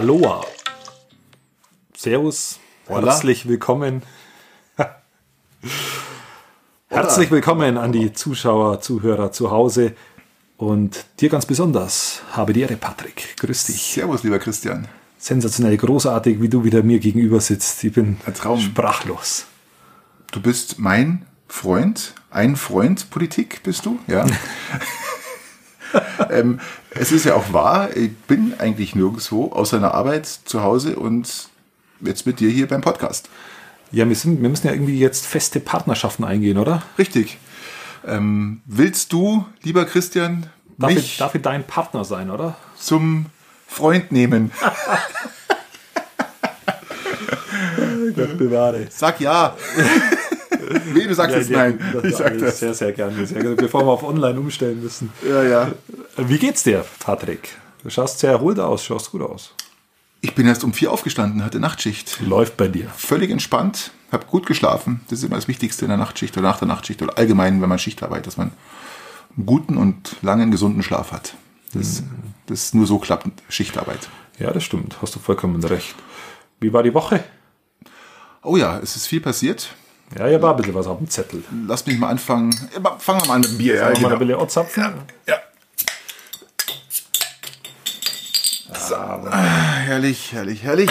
Aloha. Servus. Hola. Herzlich willkommen. Herzlich willkommen an die Zuschauer, Zuhörer zu Hause. Und dir ganz besonders habe die Ehre, Patrick. Grüß dich. Servus, lieber Christian. Sensationell, großartig, wie du wieder mir gegenüber sitzt. Ich bin sprachlos. Du bist mein Freund, ein Freund Politik bist du, ja. ähm, es ist ja auch wahr, ich bin eigentlich nirgendwo außer einer Arbeit zu Hause und jetzt mit dir hier beim Podcast. Ja, wir, sind, wir müssen ja irgendwie jetzt feste Partnerschaften eingehen, oder? Richtig. Ähm, willst du, lieber Christian, Darf, mich ich, darf ich dein Partner sein, oder? zum Freund nehmen? Gott bewahre. Sag ja. nee, du sagst jetzt nein. Ich sag das. Sehr, sehr gerne. Sehr gerne. Bevor wir auf online umstellen müssen. Ja, ja. Wie geht's dir, Patrick? Du schaust sehr erholt aus, schaust gut aus. Ich bin erst um vier aufgestanden, hatte Nachtschicht. Läuft bei dir. völlig entspannt, habe gut geschlafen. Das ist immer das Wichtigste in der Nachtschicht oder nach der Nachtschicht oder allgemein, wenn man Schicht arbeitet, dass man einen guten und langen, gesunden Schlaf hat. Das, das nur so klappt Schichtarbeit. Ja, das stimmt. Hast du vollkommen recht. Wie war die Woche? Oh ja, es ist viel passiert. Ja, ja, war ein bisschen was auf dem Zettel. Lass mich mal anfangen. Ja, Fangen wir mal an mit dem Bier. Ja, wir mal genau. ein bisschen anzapfen? ja. So. Ah, herrlich, herrlich, herrlich.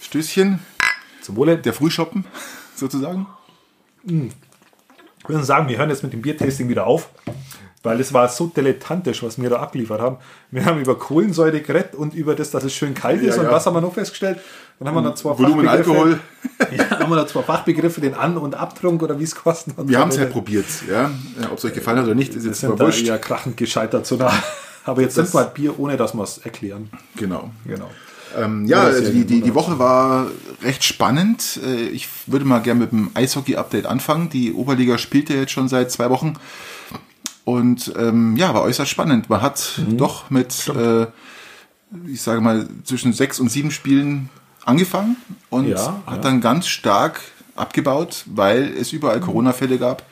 Stößchen. Zum Wohle. Der Frühschoppen, sozusagen. Ich würde sagen, wir hören jetzt mit dem Biertasting wieder auf, weil es war so dilettantisch, was wir da abgeliefert haben. Wir haben über Kohlensäure geredet und über das, dass es schön kalt ist. Ja, und ja. was haben wir noch festgestellt? Dann haben wir noch zwei Volumen. Alkohol. Ja, haben wir noch zwei Fachbegriffe, den An- und Abtrunk oder wie es kosten hat. Wir haben es halt probiert. Ja? Ob es euch gefallen hat oder nicht, ist jetzt sind da wurscht. eher krachend gescheitert. So da. Aber jetzt Das- sind wir Bier, ohne dass wir es erklären. Genau. Genau. Ähm, ja, Ja, also die, die, die? Woche war recht spannend. Äh, Ich würde mal gerne mit dem Eishockey-Update anfangen. Die Oberliga spielt ja jetzt schon seit zwei Wochen. Und ähm, ja, war äußerst spannend. Man hat Mhm. doch mit, äh, ich sage mal, zwischen sechs und sieben Spielen angefangen und Ja, hat ja. dann ganz stark abgebaut, weil es überall Corona-Fälle gab.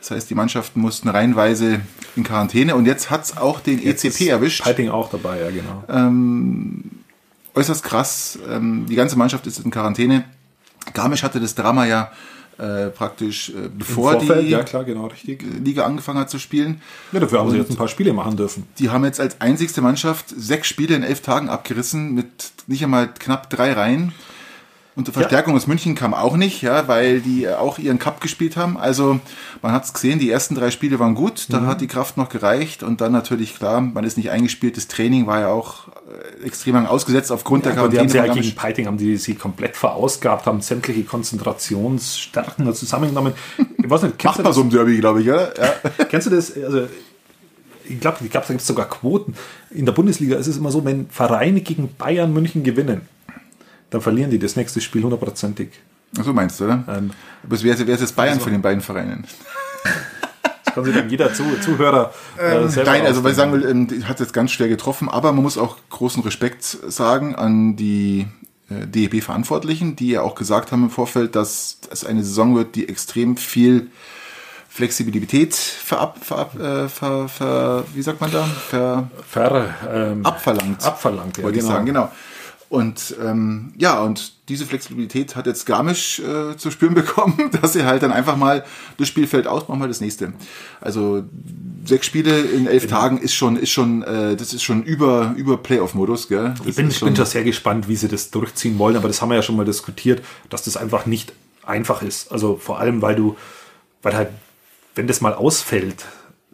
Das heißt, die Mannschaften mussten reihenweise in Quarantäne und jetzt hat es auch den ECP erwischt Piping auch dabei, ja genau. äußerst krass. Ähm, die ganze Mannschaft ist in Quarantäne. Garmisch hatte das Drama ja äh, praktisch äh, bevor Vorfeld, die ja klar, genau, richtig. Liga angefangen hat zu spielen. Ja, dafür haben sie jetzt ein paar Spiele machen dürfen. Die haben jetzt als einzigste Mannschaft sechs Spiele in elf Tagen abgerissen mit nicht einmal knapp drei Reihen. Und die Verstärkung aus München kam auch nicht, ja, weil die auch ihren Cup gespielt haben. Also man hat es gesehen, die ersten drei Spiele waren gut, da hat die Kraft noch gereicht und dann natürlich klar, man ist nicht eingespielt. Das Training war ja auch äh, extrem lang ausgesetzt aufgrund der Aber die haben sie ja Quarantäne. gegen Piting, haben die sie komplett verausgabt, haben sämtliche Konzentrationsstärken da zusammengenommen. Ich weiß nicht, Macht du man so im Derby, glaube ich, oder? Ja. Kennst du das? Also, ich glaube, ich glaub, da gibt es sogar Quoten. In der Bundesliga ist es immer so, wenn Vereine gegen Bayern München gewinnen, dann verlieren die das nächste Spiel hundertprozentig. Ach so meinst du, oder? Ähm, Aber es wäre wer ist jetzt Bayern von den beiden Vereinen? Das kann sich dann jeder Zu Zuhörer äh, selber Nein, also weil ich sagen will, ähm, hat jetzt ganz schwer getroffen, aber man muss auch großen Respekt sagen an die äh, DEB-Verantwortlichen, die ja auch gesagt haben im Vorfeld, dass es eine Saison wird, die extrem viel Flexibilität verab, verab, äh, ver, ver, wie sagt man da? Ver, Ver, ähm, abverlangt. abverlangt, ja, wollte genau. ich sagen, genau. Und ähm, ja, und diese Flexibilität hat jetzt Garmisch äh, zu spüren bekommen, dass sie halt dann einfach mal das Spiel fällt aus, machen wir das nächste. Also sechs Spiele in elf Genau. Tagen ist schon, ist schon, äh, das ist schon über über Playoff-Modus, gell? Das Ich bin, ich bin da sehr gespannt, wie sie das durchziehen wollen, aber das haben wir ja schon mal diskutiert, dass das einfach nicht einfach ist. Also vor allem, weil du, weil halt, wenn das mal ausfällt,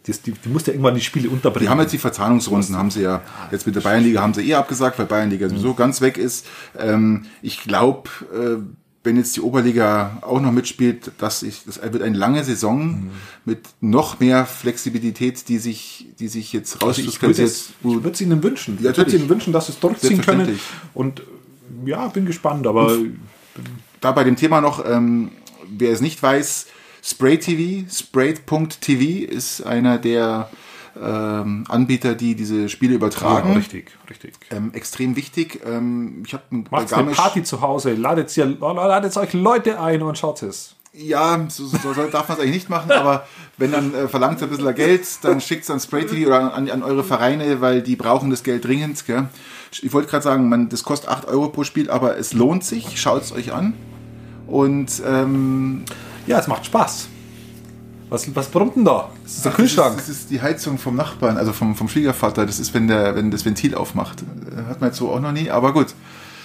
das, die, die musst ja irgendwann die Spiele unterbringen. die haben jetzt die Verzahnungsrunden, haben sie ja jetzt mit der Bayernliga haben sie eh abgesagt, weil Bayernliga sowieso ganz weg ist. Ähm, ich glaube, äh, wenn jetzt die Oberliga auch noch mitspielt, dass ich, das wird eine lange Saison mit noch mehr Flexibilität, die sich, die sich jetzt also ich würde rauskristallisiert. es ich würde es ihnen wünschen. Ich Ja, würde es natürlich. ihnen wünschen, dass sie es durchziehen können. Und ja, bin gespannt, aber da bei dem Thema noch, ähm, wer es nicht weiß, Spray TV, Sprayed.tv ist einer der ähm, Anbieter, die diese Spiele übertragen. Ja, richtig, richtig. Ähm, extrem wichtig. Ähm, ich habe Macht eine Party zu Hause, ladet, ihr, ladet euch Leute ein und schaut es. Ja, so, so so darf man es eigentlich nicht machen, aber wenn dann äh, verlangt ein bisschen Geld, dann schickt es an Spray TV oder an, an eure Vereine, weil die brauchen das Geld dringend. Gell? Ich wollte gerade sagen, man, das kostet 8 Euro pro Spiel, aber es lohnt sich, schaut es euch an. Und ähm, Ja, es macht Spaß. Was, was brummt denn da? Das ist der ach, Kühlschrank. Das ist, das ist die Heizung vom Nachbarn, also vom, vom Schwiegervater. Das ist, wenn, der, wenn das Ventil aufmacht. Äh, Hat man jetzt so auch noch nie, aber gut.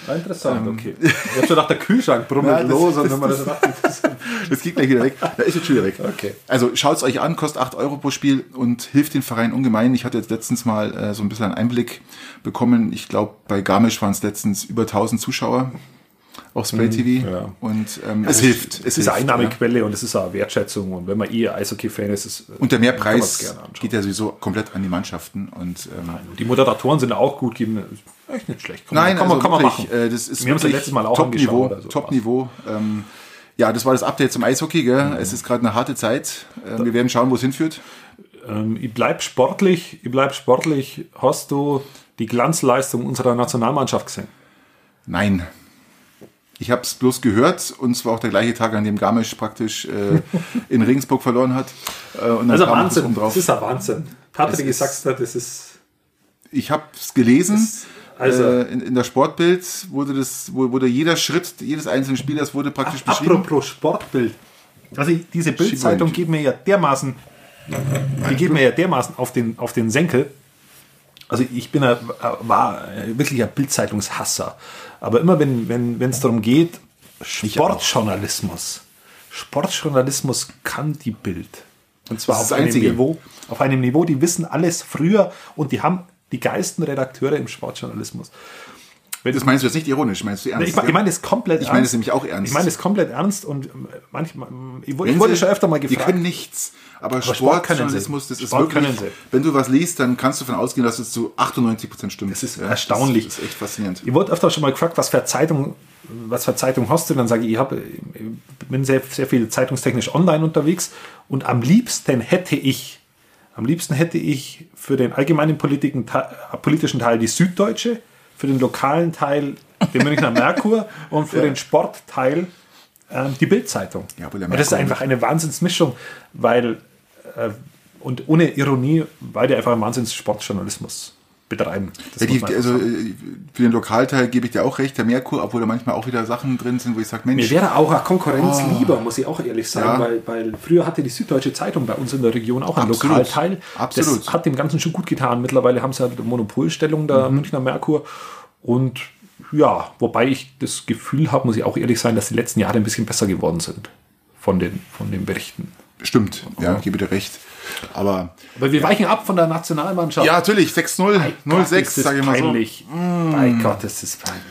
Ja, interessant, okay. Ich hab schon gedacht, der Kühlschrank brummelt Ja, das- los. Und das- man das das- Das geht gleich wieder weg. Da ist jetzt schon wieder weg. Okay. Also schaut es euch an, kostet 8 Euro pro Spiel und hilft den Verein ungemein. Ich hatte jetzt letztens mal äh, so ein bisschen einen Einblick bekommen. Ich glaube, bei Garmisch waren es letztens über 1000 Zuschauer auf Spray TV. Mhm, ja. Und ähm, es hilft. Es ist eine Einnahmequelle und es ist auch Wertschätzung. Und wenn man eh Eishockey-Fan ist, ist Und der man's Mehrpreis geht ja sowieso komplett an die Mannschaften. Und, ähm, Die Moderatoren sind auch gut, geben echt nicht schlecht. Kann Nein, kann, also man, kann man wirklich, machen. Äh, das ist Wir haben es ja letztes Mal auch Top-Niveau. also Top-Niveau. Ähm, ja, das war das Update zum Eishockey. Gell? Mhm. Es ist gerade eine harte Zeit. Äh, wir werden schauen, wo es hinführt. Ähm, ich bleib sportlich, ich bleib sportlich. Hast du die Glanzleistung unserer Nationalmannschaft gesehen? Nein. Ich habe es bloß gehört und zwar auch der gleiche Tag, an dem Garmisch praktisch äh, in Regensburg verloren hat. Äh, und dann Also Wahnsinn. oben drauf. Das ist ein Wahnsinn. Patrick Es gesagt hat, das ist Ich habe es gelesen. also- äh, in, in der Sportbild wurde das, wurde jeder Schritt jedes einzelnen Spielers wurde praktisch beschrieben. Apropos Sportbild. Also ich- diese Bildzeitung geht mir ja dermaßen, die geht mir ja dermaßen auf den, auf den Senkel. Also ich bin ein, war wirklich ein Bildzeitungshasser. Aber immer wenn wenn wenn, es darum geht, Sportjournalismus, Sportjournalismus kann die Bild. Und zwar auf einem Einzige. Niveau, auf einem Niveau, die wissen alles früher und die haben die geilsten Redakteure im Sportjournalismus. Das meinst du jetzt nicht ironisch, meinst du ernst? Ich, ich meine es komplett Ich meine es nämlich auch ernst. Ich meine es komplett ernst und ähm, manchmal, ich, wurde- Wenn ich wurde sie- schon öfter mal Die gefragt. können nichts. Aber, Sport Sportjournalismus, das Sport ist wirklich, können sie. wenn du was liest, dann kannst du davon ausgehen, dass es zu 98% stimmt. Das ist Ja, erstaunlich. Das ist echt faszinierend. Ich wurde öfter schon mal gefragt, was für Zeitung, was für Zeitung hast du? Dann sage ich, ich, hab, ich bin sehr, sehr viel zeitungstechnisch online unterwegs und am liebsten hätte ich, am liebsten hätte ich für den allgemeinen politischen Teil die Süddeutsche, für den lokalen Teil den Münchner Merkur und für den Sportteil ähm, die Bildzeitung. Ja, aber der das ist einfach eine Wahnsinnsmischung, weil äh, und ohne Ironie, weil die einfach einen Wahnsinns-Sportjournalismus betreiben. Ja, die, also sagen. äh, für den Lokalteil gebe ich dir auch recht, der Merkur, obwohl da manchmal auch wieder Sachen drin sind, wo ich sage, Mir Mensch, wäre auch eine Konkurrenz lieber, muss ich auch ehrlich sagen, Ja. weil, weil früher hatte die Süddeutsche Zeitung bei uns in der Region auch einen Absolut. Lokalteil. Absolut. Das hat dem Ganzen schon gut getan. Mittlerweile haben sie halt eine Monopolstellung der Mhm. Münchner Merkur. Und ja, wobei ich das Gefühl habe, muss ich auch ehrlich sein, dass die letzten Jahre ein bisschen besser geworden sind von den, von den Berichten. Stimmt, ja, ich gebe dir recht. Aber Aber wir weichen ab von der Nationalmannschaft. ja, natürlich, 6-0, Gott, 0-6, ist das sage ich mal so. peinlich. Bei Gott, ist das peinlich.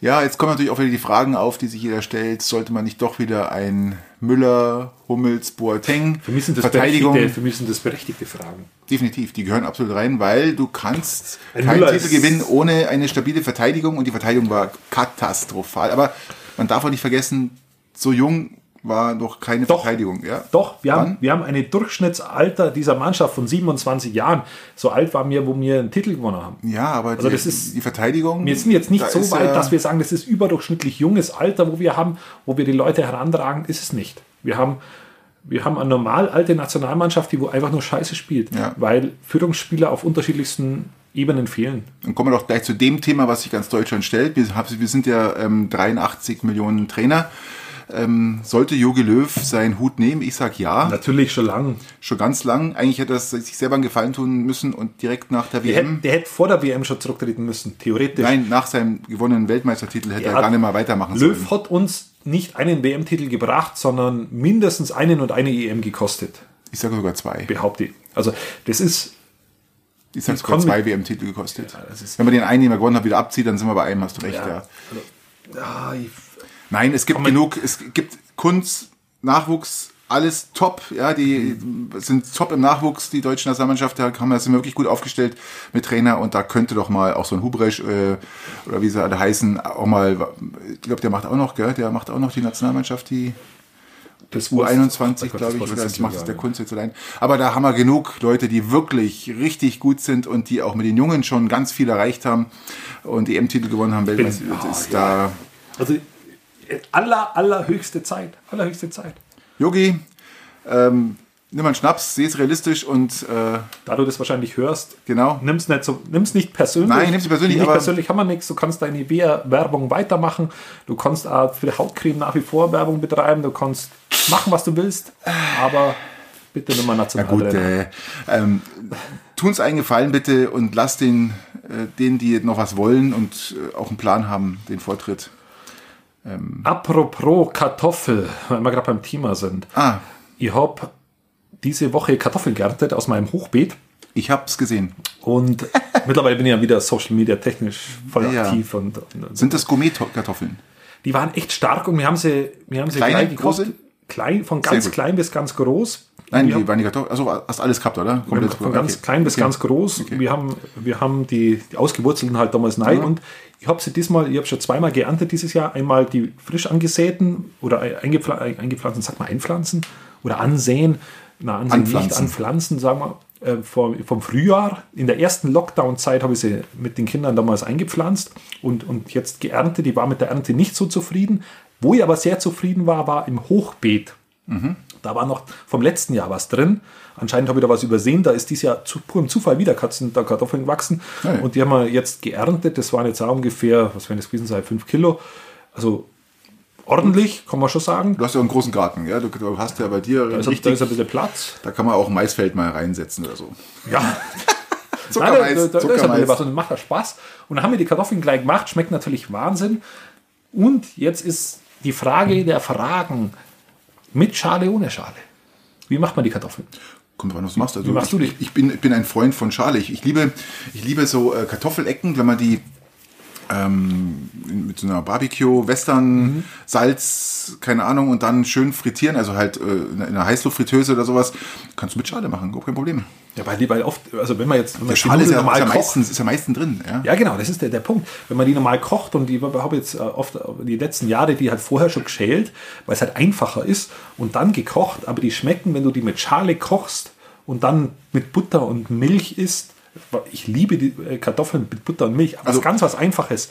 Ja, jetzt kommen natürlich auch wieder die Fragen auf, die sich jeder stellt. Sollte man nicht doch wieder ein Müller, Hummels, Boateng, Für mich sind das, Verteidigung? für mich sind das berechtigte Fragen. Definitiv, die gehören absolut rein, weil du kannst Ein keinen Titel gewinnen ohne eine stabile Verteidigung und die Verteidigung war katastrophal. Aber man darf auch nicht vergessen, so jung war noch keine Doch. Verteidigung. Ja? Doch, wir haben, wir haben eine Durchschnittsalter dieser Mannschaft von 27 Jahren. So alt waren wir, wo wir einen Titel gewonnen haben. Ja, aber Also die, das ist- die Verteidigung. Wir sind jetzt nicht so weit, ja- dass wir sagen, das ist überdurchschnittlich junges Alter, wo wir haben, wo wir die Leute herantragen, ist es nicht. Wir haben, wir haben eine normal alte Nationalmannschaft, die wo einfach nur Scheiße spielt, Ja. weil Führungsspieler auf unterschiedlichsten Ebenen fehlen. Dann kommen wir doch gleich zu dem Thema, was sich ganz Deutschland stellt. Wir sind ja ähm, 83 Millionen Trainer. Ähm, sollte Jogi Löw seinen Hut nehmen? Ich sag ja, Natürlich schon lang. schon ganz lang. Eigentlich hätte er sich selber einen Gefallen tun müssen und direkt nach der Der hätte, WM, der hätte vor der WM schon zurücktreten müssen, theoretisch. nein, nach seinem gewonnenen Weltmeistertitel hätte Er er hat- gar nicht mal weitermachen Löw sollen. hat uns nicht einen WM-Titel gebracht, sondern mindestens einen und eine EM gekostet, Ich sage sogar zwei. behaupte ich. Also das ist Ich sage sogar zwei WM-Titel gekostet. ist- Wenn man den einen, den wir gewonnen haben, wieder abzieht, dann sind wir bei einem, hast du recht, ja. ja, ich, Nein, es gibt genug, es gibt Kunst, Nachwuchs, alles top, ja, die sind top im Nachwuchs, die deutsche Nationalmannschaft, da haben wir sind wir wirklich gut aufgestellt mit Trainer und da könnte doch mal auch so ein Hubresch äh, oder wie sie alle heißen, auch mal, ich glaube, der macht auch noch, gell, der macht auch noch die Nationalmannschaft, die das U21, Gott, glaube ich, oder das macht es der. Kunst jetzt allein. Aber da haben wir genug Leute, die wirklich richtig gut sind und die auch mit den Jungen schon ganz viel erreicht haben und die M-Titel gewonnen haben. Weltmeister oh, ist da Also aller, allerhöchste Zeit. Allerhöchste Zeit. Yogi, ähm, nimm mal einen Schnaps, seh es realistisch und äh, Da du das wahrscheinlich hörst, genau. nimm's nicht so, nimm's nicht persönlich. Nein, nimm's nicht persönlich, Nicht persönlich haben wir nichts. Du kannst deine Werbung weitermachen. Du kannst auch für die Hautcreme nach wie vor Werbung betreiben. Du kannst machen, was du willst. Aber bitte nimm mal national gut, drin. äh, ähm, tun's einen Gefallen bitte und lass den, äh, denen, die noch was wollen und äh, auch einen Plan haben, den Vortritt. Apropos Kartoffel, weil wir gerade beim Thema sind. Ah, Ich habe diese Woche Kartoffeln geerntet aus meinem Hochbeet. ich hab's gesehen. Und mittlerweile bin ich ja wieder Social Media technisch voll Ja. aktiv. Und, und Sind das Gourmet-Kartoffeln? die waren echt stark und wir haben sie, wir haben sie Kleine, gleich gekocht. große? Klein, von ganz klein bis ganz groß. Nein, Wir die waren Kartoffeln. Also hast alles gehabt, oder? Komplett- von ganz okay. klein bis Okay. ganz groß. Wir haben, wir haben die, die ausgewurzelten halt damals rein und ich habe sie diesmal, ich habe schon zweimal geerntet dieses Jahr. Einmal die frisch angesäten oder eingepfla eingepflanzten, sag mal einpflanzen oder ansehen. Na, ansehen nicht, Anpflanzen. anpflanzen, sagen wir, äh, vom, vom Frühjahr. In der ersten Lockdown-Zeit habe ich sie mit den Kindern damals eingepflanzt und, und jetzt geerntet. Die war mit der Ernte nicht so zufrieden. Wo ich aber sehr zufrieden war, war im Hochbeet. Da war noch vom letzten Jahr was drin. Anscheinend habe ich da was übersehen. Da ist dieses Jahr zu purem Zufall wieder Katzen, da Kartoffeln gewachsen. Hey. Und die haben wir jetzt geerntet. Das waren jetzt auch ungefähr, was werden das gewesen sein, 5 Kilo. Also ordentlich, kann man schon sagen. Du hast ja einen großen Garten, ja? Du, hast ja bei dir Da ist, da richtig, ist ein bisschen Platz. da kann man auch ein Maisfeld mal reinsetzen oder so. Ja, Zuckermais, Nein, da, da, da ist ein bisschen was und macht ja Spaß. Und dann haben wir die Kartoffeln gleich gemacht, schmeckt natürlich Wahnsinn. Und jetzt ist die Frage der Fragen mit Schale, ohne Schale. Wie macht man die Kartoffeln? Kommt drauf an, was du machst. Also Wie machst du die? ich, ich, bin, ich bin ein Freund von Schale. Ich, ich, liebe, ich liebe so äh, Kartoffelecken, wenn man die ähm, mit so einer Barbecue, Western, Salz, keine Ahnung, und dann schön frittieren, also halt äh, in einer Heißluftfritteuse oder sowas, kannst du mit Schale machen, überhaupt kein Problem. Ja, weil die, weil oft, also wenn man jetzt, wenn man Der die Schale ist ja, normal ist ja, meistens, ist ja meistens drin. Ja? Ja, genau, das ist der, der Punkt. Wenn man die normal kocht und die habe jetzt äh, oft die letzten Jahre die halt vorher schon geschält, weil es halt einfacher ist und dann gekocht, aber die schmecken, wenn du die mit Schale kochst und dann mit Butter und Milch isst. Ich liebe die äh, Kartoffeln mit Butter und Milch, aber Also- es ist ganz was Einfaches.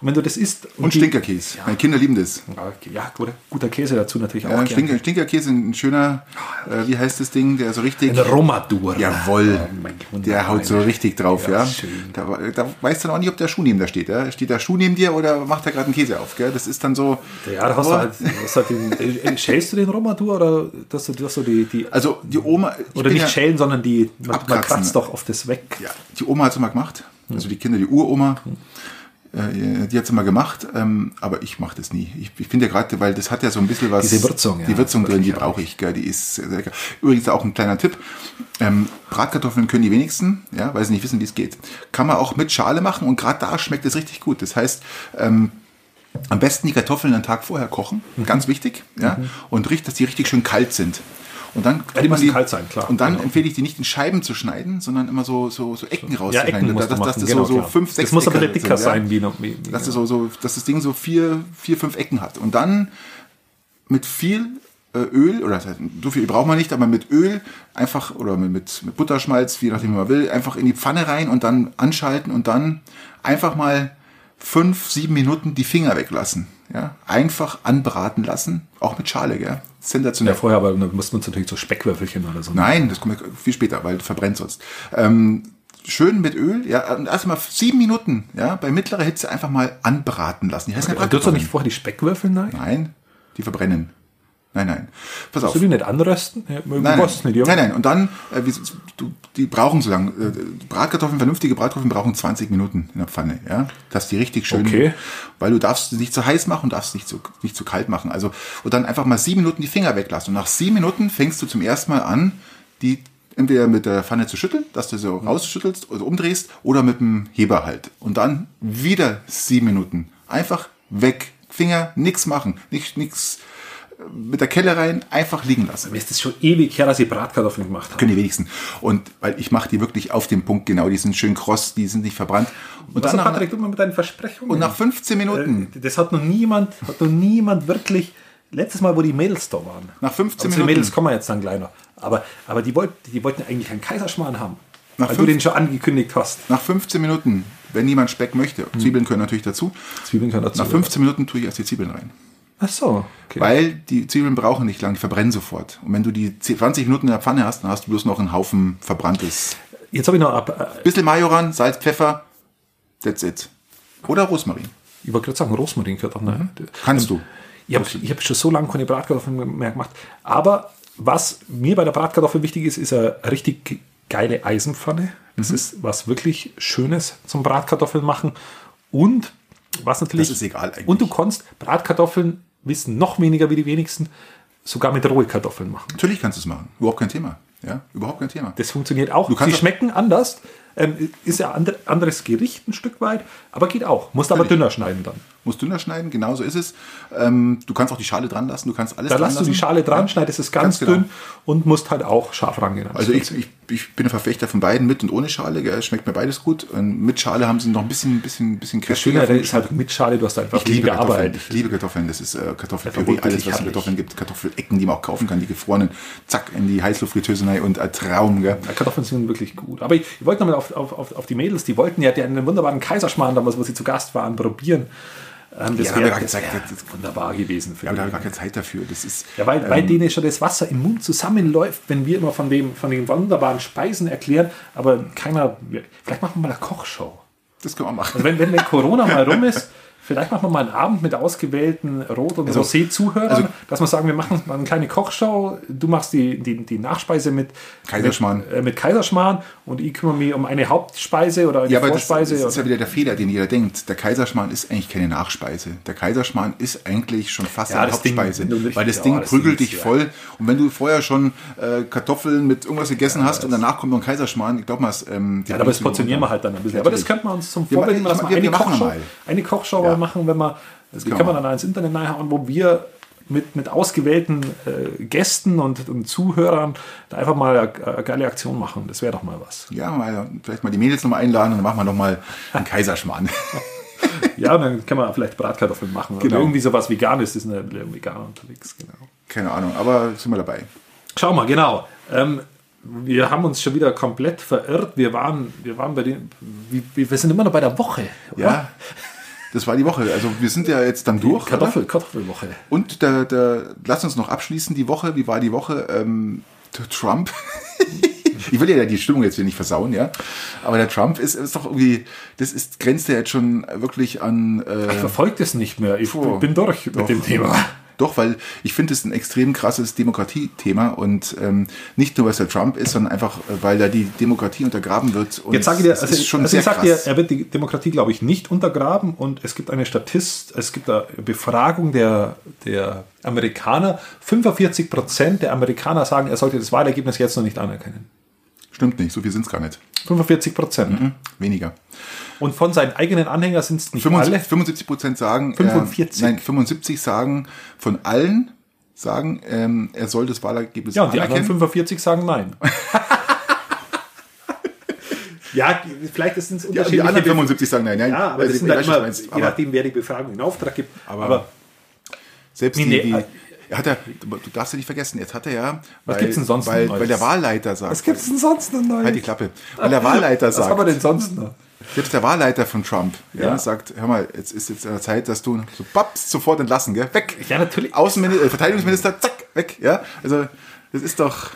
Und wenn du das isst Und die- Stinkerkäse. Meine Kinder lieben das. Ja, ja guter, guter Käse dazu natürlich auch. Ja. Stinker, Stinkerkäse, ein schöner, äh, wie heißt das Ding, der so richtig... Ein Romadur. Jawohl, Oh, Wunder- der haut so richtig drauf, ja. Ja. Da, da weißt du dann auch nicht, ob der Schuh neben da steht. Ja? Steht der Schuh neben dir oder macht er gerade einen Käse auf? Gell? Das ist dann so. Ja, da hast du Aber- halt, hast halt den, äh, schälst du den Romadur oder dass du, dass du die, die Also die Oma. Oder nicht ja, schälen, sondern die, man, man kratzt doch auf das weg. ja, die Oma hat es immer gemacht. Also die Kinder, die Uroma. äh, Die hat es immer gemacht, ähm, aber ich mache das nie. Ich, ich finde ja gerade, weil das hat ja so ein bisschen was. Diese Würzung, ja. Die Würzung drin, die brauche ich. Gell, die ist sehr lecker. Übrigens auch ein kleiner Tipp. Ähm, Bratkartoffeln können die wenigsten, ja, weil sie nicht wissen, wie es geht. Kann man auch mit Schale machen und gerade da schmeckt es richtig gut. Das heißt, ähm, am besten die Kartoffeln einen Tag vorher kochen, Mhm. ganz wichtig, ja, und richtig, dass die richtig schön kalt sind. Und dann Ja, die müssen kalt sein, klar. Und dann Genau. empfehle ich die nicht in Scheiben zu schneiden, sondern immer so so, so Ecken Ja, rauszuschneiden. Ecken musst du dass, das genau, so, so fünf, sechs Das muss aber Ecke nicht dicker ja. sein, wie, noch- wie, wie Dass, das so, so, dass das Ding so vier, vier, fünf Ecken hat. Und dann mit viel äh, Öl, oder das heißt, so viel braucht man nicht, aber mit Öl einfach, oder mit, mit, mit Butterschmalz, wie nachdem man will, einfach in die Pfanne rein und dann anschalten und dann einfach mal fünf, sieben Minuten die Finger weglassen. Ja? Einfach anbraten lassen, auch mit Schale, gell? ja, Sensationell. vorher, aber dann muss man natürlich so Speckwürfelchen oder so. Nein, das kommt ja viel später, weil verbrennt sonst. Ähm, schön mit Öl, ja, und erstmal sieben Minuten, ja, bei mittlerer Hitze einfach mal anbraten lassen. Die heißen ja Du tust doch Bratkartoffeln. nicht vorher die Speckwürfel rein? Nein, die verbrennen. Nein, nein. Pass auf. Soll die nicht anrösten? Ja, Nein, nein. nicht, ja. nein, nein. Und dann, äh, wie, du, die brauchen so lange. Äh, Bratkartoffeln, vernünftige Bratkartoffeln brauchen 20 Minuten in der Pfanne, ja. Dass die richtig schön, Okay. weil du darfst sie nicht zu heiß machen und darfst nicht zu, nicht zu kalt machen. Also, und dann einfach mal sieben Minuten die Finger weglassen. Und nach sieben Minuten fängst du zum ersten Mal an, die entweder mit der Pfanne zu schütteln, dass du so rausschüttelst oder umdrehst, oder mit dem Heber halt. Und dann wieder sieben Minuten. Einfach weg. Finger, nix machen. Nicht, nix äh, mit der Kelle rein, einfach liegen lassen. Mir ist das schon ewig her, dass ich Bratkartoffeln gemacht habe. Können die wenigsten. Und weil ich mache die wirklich auf den Punkt genau, die sind schön kross, die sind nicht verbrannt. Und Was dann nach, Patrick, du mal mit deinen Versprechungen. und nach 15 Minuten, Äh, Das hat noch niemand, hat noch niemand wirklich. Letztes Mal, wo die Mädels da waren. Nach 15 Aber zu den Minuten. Mädels kommen wir jetzt dann gleich noch. Aber, aber die, wollten, die wollten eigentlich einen Kaiserschmarrn haben. Nach weil du fünf- den schon angekündigt hast. nach 15 Minuten, wenn jemand Speck möchte, Zwiebeln können natürlich dazu, Zwiebeln können dazu. nach 15 Minuten tue ich erst die Zwiebeln rein. Ach so. Okay. Weil die Zwiebeln brauchen nicht lang, die verbrennen sofort. Und wenn du die 20 Minuten in der Pfanne hast, dann hast du bloß noch einen Haufen verbranntes. Jetzt habe ich noch ab. Äh, bisschen Majoran, Salz, Pfeffer, that's it. Oder Rosmarin. Ich wollte gerade sagen, Rosmarin gehört auch. Ne? Mhm. Kannst du. Ich habe hab schon so lange keine Bratkartoffeln mehr gemacht. Aber was mir bei der Bratkartoffel wichtig ist, ist eine richtig geile Eisenpfanne. Das mhm. ist was wirklich Schönes zum Bratkartoffeln machen. Und was natürlich. Das ist egal eigentlich. Und du kannst Bratkartoffeln wissen noch weniger wie die wenigsten, sogar mit rohe Kartoffeln machen. Natürlich kannst du es machen. Überhaupt kein Thema. Ja, überhaupt kein Thema. Das funktioniert auch. Sie schmecken anders. Ähm, ist ja ein anderes Gericht ein Stück weit, aber geht auch. Musst aber dünner schneiden dann. Musst dünner schneiden, genau so ist es. Ähm, du kannst auch die Schale dran lassen, du kannst alles da dran lassen. Da lässt du die Schale dran, ja. schneidest es ganz, ganz genau. dünn und musst halt auch scharf rangehen. Also ich, ich, ich, bin ein Verfechter von beiden, mit und ohne Schale. Gell? Schmeckt mir beides gut. Und mit Schale haben sie noch ein bisschen, bisschen, bisschen kräftiger. Das Schöne ist halt mit Schale, du hast einfach ich liebe Kartoffeln. Ich liebe Kartoffeln. Das ist äh, Kartoffelpüree, alles, was es Kartoffeln gibt. Kartoffelecken, die man auch kaufen kann, die gefrorenen. Zack, in die Heißluftfritteuse und ein Traum. Gell? Ja, Kartoffeln sind wirklich gut. Aber ich, ich wollte nochmal auf, auf, auf, auf die Mädels, die wollten ja den wunderbaren Kaiserschmarrn damals, wo sie zu Gast waren, probieren. Ähm, das ja, wäre wär wunderbar gewesen. Für ja, aber da habe ich gar keine Zeit dafür. Das ist, ja, weil, ähm, weil denen schon das Wasser im Mund zusammenläuft, wenn wir immer von, dem, von den wunderbaren Speisen erklären, aber keiner. Vielleicht machen wir mal eine Kochshow. Das können wir machen. Also wenn, wenn, wenn Corona mal rum ist, Vielleicht machen wir mal einen Abend mit ausgewählten Rot- und also, Rosé-Zuhörern, also, dass wir sagen, wir machen mal eine kleine Kochshow. Du machst die, die, die Nachspeise mit Kaiserschmarrn. Mit, äh, mit, Kaiserschmarrn und ich kümmere mich um eine Hauptspeise oder eine ja, Vorspeise. Das, das ist ja wieder der Fehler, den jeder denkt. Der Kaiserschmarrn ist eigentlich keine Nachspeise. Der Kaiserschmarrn ist eigentlich schon fast ja, eine Hauptspeise. Ding, weil das Ding das prügelt dich voll. Ja. Und wenn du vorher schon äh, Kartoffeln mit irgendwas gegessen hast und danach kommt noch ein Kaiserschmarrn, ich glaube mal, ähm, Ja, aber das portionieren wir halt dann ein bisschen. Aber das könnte man uns zum Vorbild ja, wir, eine, Kochshow, eine Kochshow machen, wenn man das kann, kann man dann ins Internet nachhauen, wo wir mit, mit ausgewählten äh, Gästen und, und, Zuhörern da einfach mal eine, eine geile Aktion machen. Das wäre doch mal was. Ja, mal, vielleicht mal die Mädels nochmal einladen und dann machen wir nochmal einen Kaiserschmarrn. ja, und dann kann man vielleicht Bratkartoffeln machen. Genau. Oder irgendwie sowas Veganes ist eine Veganer unterwegs. Genau. Keine Ahnung, aber sind wir dabei. Schau mal, genau. Ähm, wir haben uns schon wieder komplett verirrt. Wir waren, wir waren bei den, wir, wir sind immer noch bei der Woche. Oder? Ja. Das war die Woche. Also wir sind ja jetzt dann durch. Kartoffel, oder? Kartoffelwoche. Und der, der, lass uns noch abschließen die Woche. Wie war die Woche? Ähm, Trump. ich will ja die Stimmung jetzt hier nicht versauen, ja. Aber der Trump ist, ist doch irgendwie, das ist, grenzt ja jetzt schon wirklich an. Äh, ich verfolge das nicht mehr. Ich oh, bin durch doch. mit dem Thema. Doch, weil ich finde es ein extrem krasses Demokratiethema und ähm, nicht nur, weil es der Trump ist, sondern einfach, äh, weil da die Demokratie untergraben wird. Und Jetzt sage ich dir, also, ist schon also sehr ich sag dir, er wird die Demokratie, glaube ich, nicht untergraben und es gibt eine Statist, es gibt eine Befragung der, der Amerikaner. 45 Prozent der Amerikaner sagen, er sollte das Wahlergebnis jetzt noch nicht anerkennen. Stimmt nicht, so viel sind es gar nicht. 45 Prozent. Mhm, weniger. Und von seinen eigenen Anhängern sind es nicht 75, alle. 75 Prozent sagen. 45. Äh, nein, 75 sagen von allen sagen, ähm, er soll das Wahlergebnis Ja, und die anderen 45 sagen nein. ja, vielleicht ist es unterschiedlich. Ja, die anderen 75 sagen nein. nein ja, aber das sind halt immer, je nachdem, wer die Befragung in Auftrag gibt. Aber, aber selbst die, die, er hat ja, du darfst ja nicht vergessen, jetzt hat er ja, was gibt's denn sonst weil, weil der Wahlleiter sagt. Was gibt's denn sonst noch Neues? Halt die Klappe. Weil der Wahlleiter sagt. Was haben wir denn sonst noch? Jetzt der Wahlleiter von Trump ja, ja. sagt, hör mal, jetzt ist jetzt an der Zeit, dass du so paps, sofort entlassen, gell? Weg. Ja, natürlich. Außenminister, äh, Verteidigungsminister, zack, weg, ja? Also, das ist doch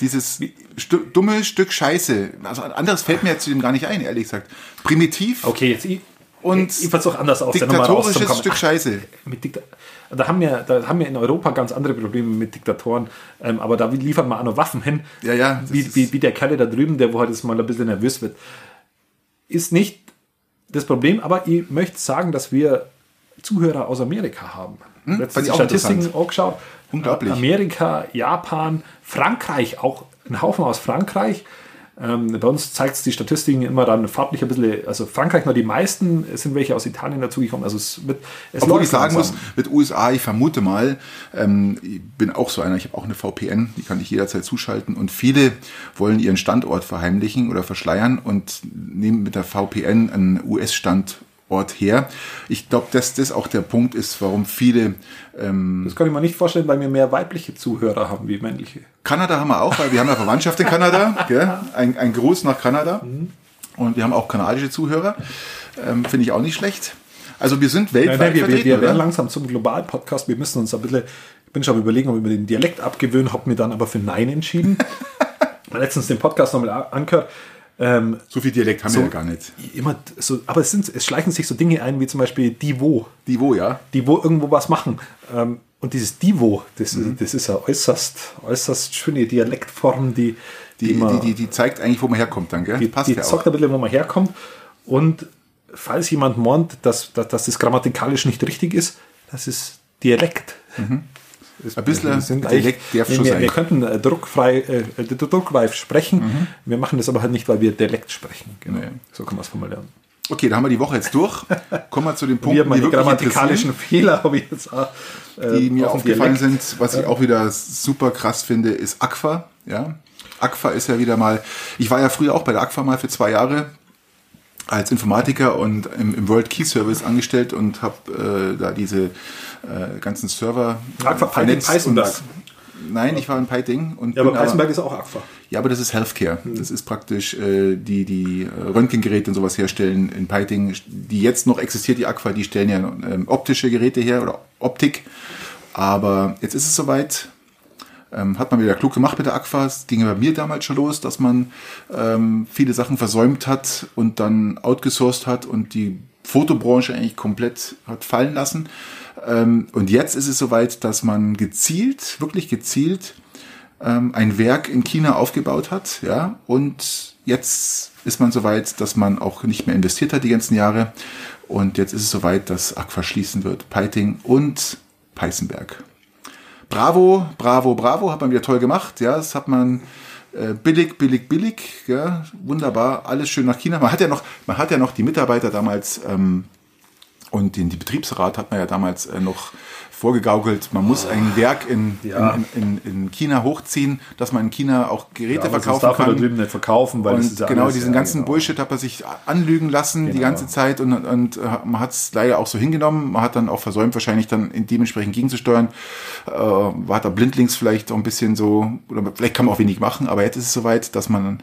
dieses Stu dumme Stück Scheiße. Also anderes fällt mir jetzt zu dem gar nicht ein, ehrlich gesagt. Primitiv. Okay, jetzt und ich versuche anders aus diktatorisches Stück Scheiße. Mit Dikta da haben wir, da haben wir in Europa ganz andere Probleme mit Diktatoren, ähm, aber da liefert man auch noch Waffen hin. Ja, ja. Wie, wie, wie der Kerl da drüben, der wo halt jetzt mal ein bisschen nervös wird. Ist nicht das Problem, aber ich möchte sagen, dass wir Zuhörer aus Amerika haben. Hm? Letzte Statistiken auch geschaut. Unglaublich. Amerika, Japan, Frankreich, auch ein Haufen aus Frankreich. Ähm, bei uns zeigt es die Statistiken immer dann farblich ein bisschen, also Frankreich nur die meisten, es sind welche aus Italien dazugekommen. Also es wird, es Obwohl ich sagen langsam. muss, mit USA, ich vermute mal, ähm, ich bin auch so einer, ich habe auch eine VPN, die kann ich jederzeit zuschalten und viele wollen ihren Standort verheimlichen oder verschleiern und nehmen mit der VPN einen US-Standort Ort her. Ich glaube, dass das auch der Punkt ist, warum viele. Ähm, das kann ich mir nicht vorstellen, weil wir mehr weibliche Zuhörer haben wie männliche. Kanada haben wir auch, weil wir haben ja Verwandtschaft in Kanada. gell? Ein, ein Gruß nach Kanada. Mhm. Und wir haben auch kanadische Zuhörer. Ähm, Finde ich auch nicht schlecht. Also wir sind weltweit Nein, nein, wir, wir, vertreten, wir werden langsam zum Global-Podcast. Wir müssen uns ein bisschen, ich bin schon am überlegen, ob mir den Dialekt abgewöhnen, habe mir dann aber für Nein entschieden. Letztens den Podcast nochmal angehört. Ähm, so viel Dialekt haben so- wir ja gar nicht. immer so, aber es, sind, es schleichen sich so Dinge ein, wie zum Beispiel die wo, Die wo, ja? die wo irgendwo was machen. Ähm, und dieses Divo, das, Mhm. ist, das ist eine äußerst, äußerst schöne Dialektform, die, Die, man- die, die, die zeigt eigentlich, wo man herkommt dann, gell? die, Passt die ja auch. sagt ein bisschen, wo man herkommt. Und falls jemand meint, dass, dass, dass das grammatikalisch nicht richtig ist, das ist Dialekt. Das- Ein bisschen wir sind Dialekt darf schon wir, sein. Wir könnten äh, druckfrei, äh, äh, druckreif sprechen. Wir machen das aber halt nicht, weil wir Dialekt sprechen. Genau. Nee. So kann man es formulieren. Okay, da haben wir die Woche jetzt durch. Kommen wir zu den Wir Punkten, haben meine die wirklich grammatikalischen Fehler, habe ich jetzt auch, äh, die mir auf aufgefallen Dialekt. sind. Was ich auch wieder super krass finde, ist Aqua. Ja, Aqua ist ja wieder mal. Ich war ja früher auch bei der Aqua mal für zwei Jahre als Informatiker und im, im World Key Service angestellt und habe äh, da diese äh, ganzen Server Aqua Peiting, vernetzt Peißenberg. und- Nein, ich war in Peiting und Ja, aber bin Peißenberg ist auch Aqua. Ja, aber das ist Healthcare. Das ist praktisch äh, die, die äh, Röntgengeräte und sowas herstellen in Peiting, die jetzt noch existiert, die Aqua, die stellen ja ähm, optische Geräte her oder Optik. Aber jetzt ist es soweit. Ähm, hat man wieder klug gemacht mit der Aqua. Es ging bei mir damals schon los, dass man ähm, viele Sachen versäumt hat und dann outgesourced hat und die Fotobranche eigentlich komplett hat fallen lassen. Ähm, und jetzt ist es soweit, dass man gezielt, wirklich gezielt, ähm, ein Werk in China aufgebaut hat, ja, und jetzt ist man soweit, dass man auch nicht mehr investiert hat die ganzen Jahre und jetzt ist es soweit, dass Aqua schließen wird, Peiting und Peißenberg. Bravo, bravo, bravo, hat man wieder toll gemacht, ja, das hat man äh, billig, billig, billig, ja, wunderbar, alles schön nach China. Man hat ja noch, man hat ja noch die Mitarbeiter damals ähm, und den die Betriebsrat hat man ja damals äh, noch vorgegaukelt, man muss ein Werk in, Ja. in, in, in China hochziehen, dass man in China auch Geräte sonst verkaufen darf man da kann. drüben nicht verkaufen, weil Und ist ja genau alles- diesen ja, ganzen genau. Bullshit hat man sich anlügen lassen die Genau. ganze Zeit und, und äh, man hat es leider auch so hingenommen. Man hat dann auch versäumt, wahrscheinlich dann dementsprechend gegenzusteuern. Äh, hat da blindlings vielleicht auch ein bisschen so, oder vielleicht kann man auch wenig machen, aber jetzt ist es soweit, dass man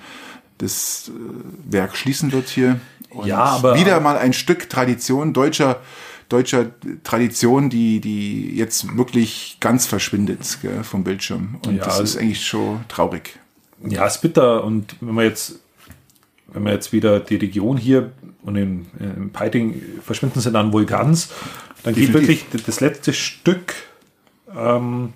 das äh, Werk schließen wird hier. Und Ja, aber- wieder mal ein Stück Tradition deutscher deutscher Tradition, die die jetzt wirklich ganz verschwindet gell, vom Bildschirm. Und Ja, das ist eigentlich schon traurig. Ja, ist bitter. Und wenn man jetzt, wenn man jetzt wieder die Region hier und in, in Peiting verschwinden sie dann wohl ganz, dann geht Definitiv. wirklich das letzte Stück ähm,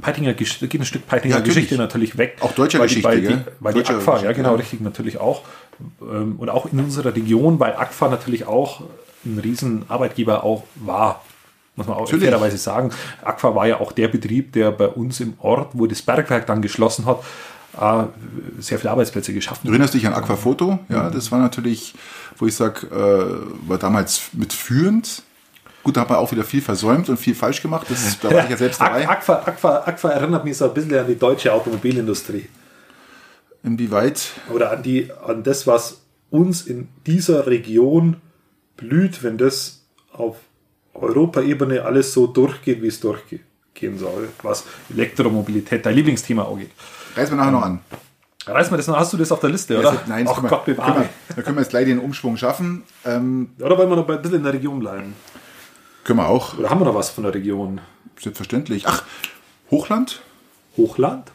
Peitinger, geht ein Stück Peitinger Ja. Geschichte natürlich weg. Auch deutscher weil die, Geschichte, weil die, weil die Agfa, ja genau, richtig, natürlich auch. Ähm, Und auch in unserer Region, weil Agfa natürlich auch ein riesen Arbeitgeber auch war. Muss man auch Natürlich. fairerweise sagen. Agfa war ja auch der Betrieb, der bei uns im Ort, wo das Bergwerk dann geschlossen hat, äh, sehr viele Arbeitsplätze geschaffen Du hat. erinnerst dich an Aquafoto? Ja, das war natürlich, wo ich sag, äh, war damals mit führend. Gut, da hat man auch wieder viel versäumt und viel falsch gemacht. Das, da war ich ja selbst dabei. Agfa, Agfa, Agfa erinnert mich so ein bisschen an die deutsche Automobilindustrie. Inwieweit? Oder an, die, an das, was uns in dieser Region blüht, wenn das auf Europaebene alles so durchgeht, wie es durchgehen soll, was Elektromobilität, dein Lieblingsthema auch geht. Reißen wir nachher noch an. Reiß mal das noch, hast du das auf der Liste, oder? Nein, das Ach wir, Gott können wir, da können wir jetzt gleich den Umschwung schaffen. Ähm, Oder wollen wir noch ein bisschen in der Region bleiben? Können wir auch, Oder haben wir noch was von der Region? selbstverständlich. Ach, Hochland, Hochland?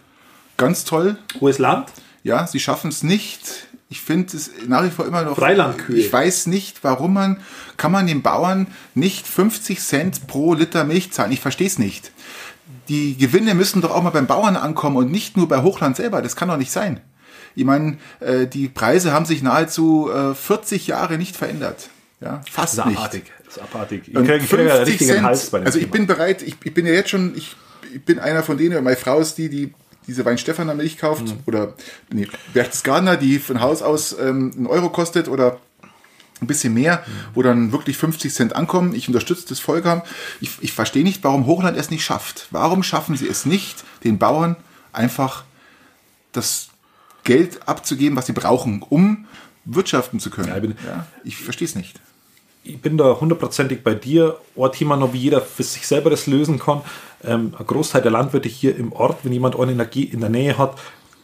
ganz toll. Hohes Land? Ja, sie schaffen es nicht. Ich finde es nach wie vor immer noch. Freilandkühe. Ich weiß nicht, warum man, kann man den Bauern nicht 50 Cent pro Liter Milch zahlen? Ich verstehe es nicht. Die Gewinne müssen doch auch mal beim Bauern ankommen und nicht nur bei Hochland selber. Das kann doch nicht sein. Ich meine, äh, die Preise haben sich nahezu äh, 40 Jahre nicht verändert. Ja, fast Das ist nicht. abartig. Das ist abartig. Ich kriege krieg 50 richtigen Cent, Hals bei dem also ich Thema. bin bereit, ich, ich bin ja jetzt schon, ich, ich bin einer von denen, meine Frau ist die, die diese Weinstefaner Milch kauft Mhm. oder nee, Berchtesgadener, die von Haus aus ähm, einen Euro kostet oder ein bisschen mehr, Mhm. wo dann wirklich 50 Cent ankommen. Ich unterstütze das vollkommen. Ich, ich verstehe nicht, warum Hochland es nicht schafft. Warum schaffen sie es nicht, den Bauern einfach das Geld abzugeben, was sie brauchen, um wirtschaften zu können? Ja, ich ja, ich verstehe es nicht. Ich bin da hundertprozentig bei dir. Ein Thema noch, wie jeder für sich selber das lösen kann. Ähm, ein Großteil der Landwirte hier im Ort, wenn jemand eine Energie in der Nähe hat,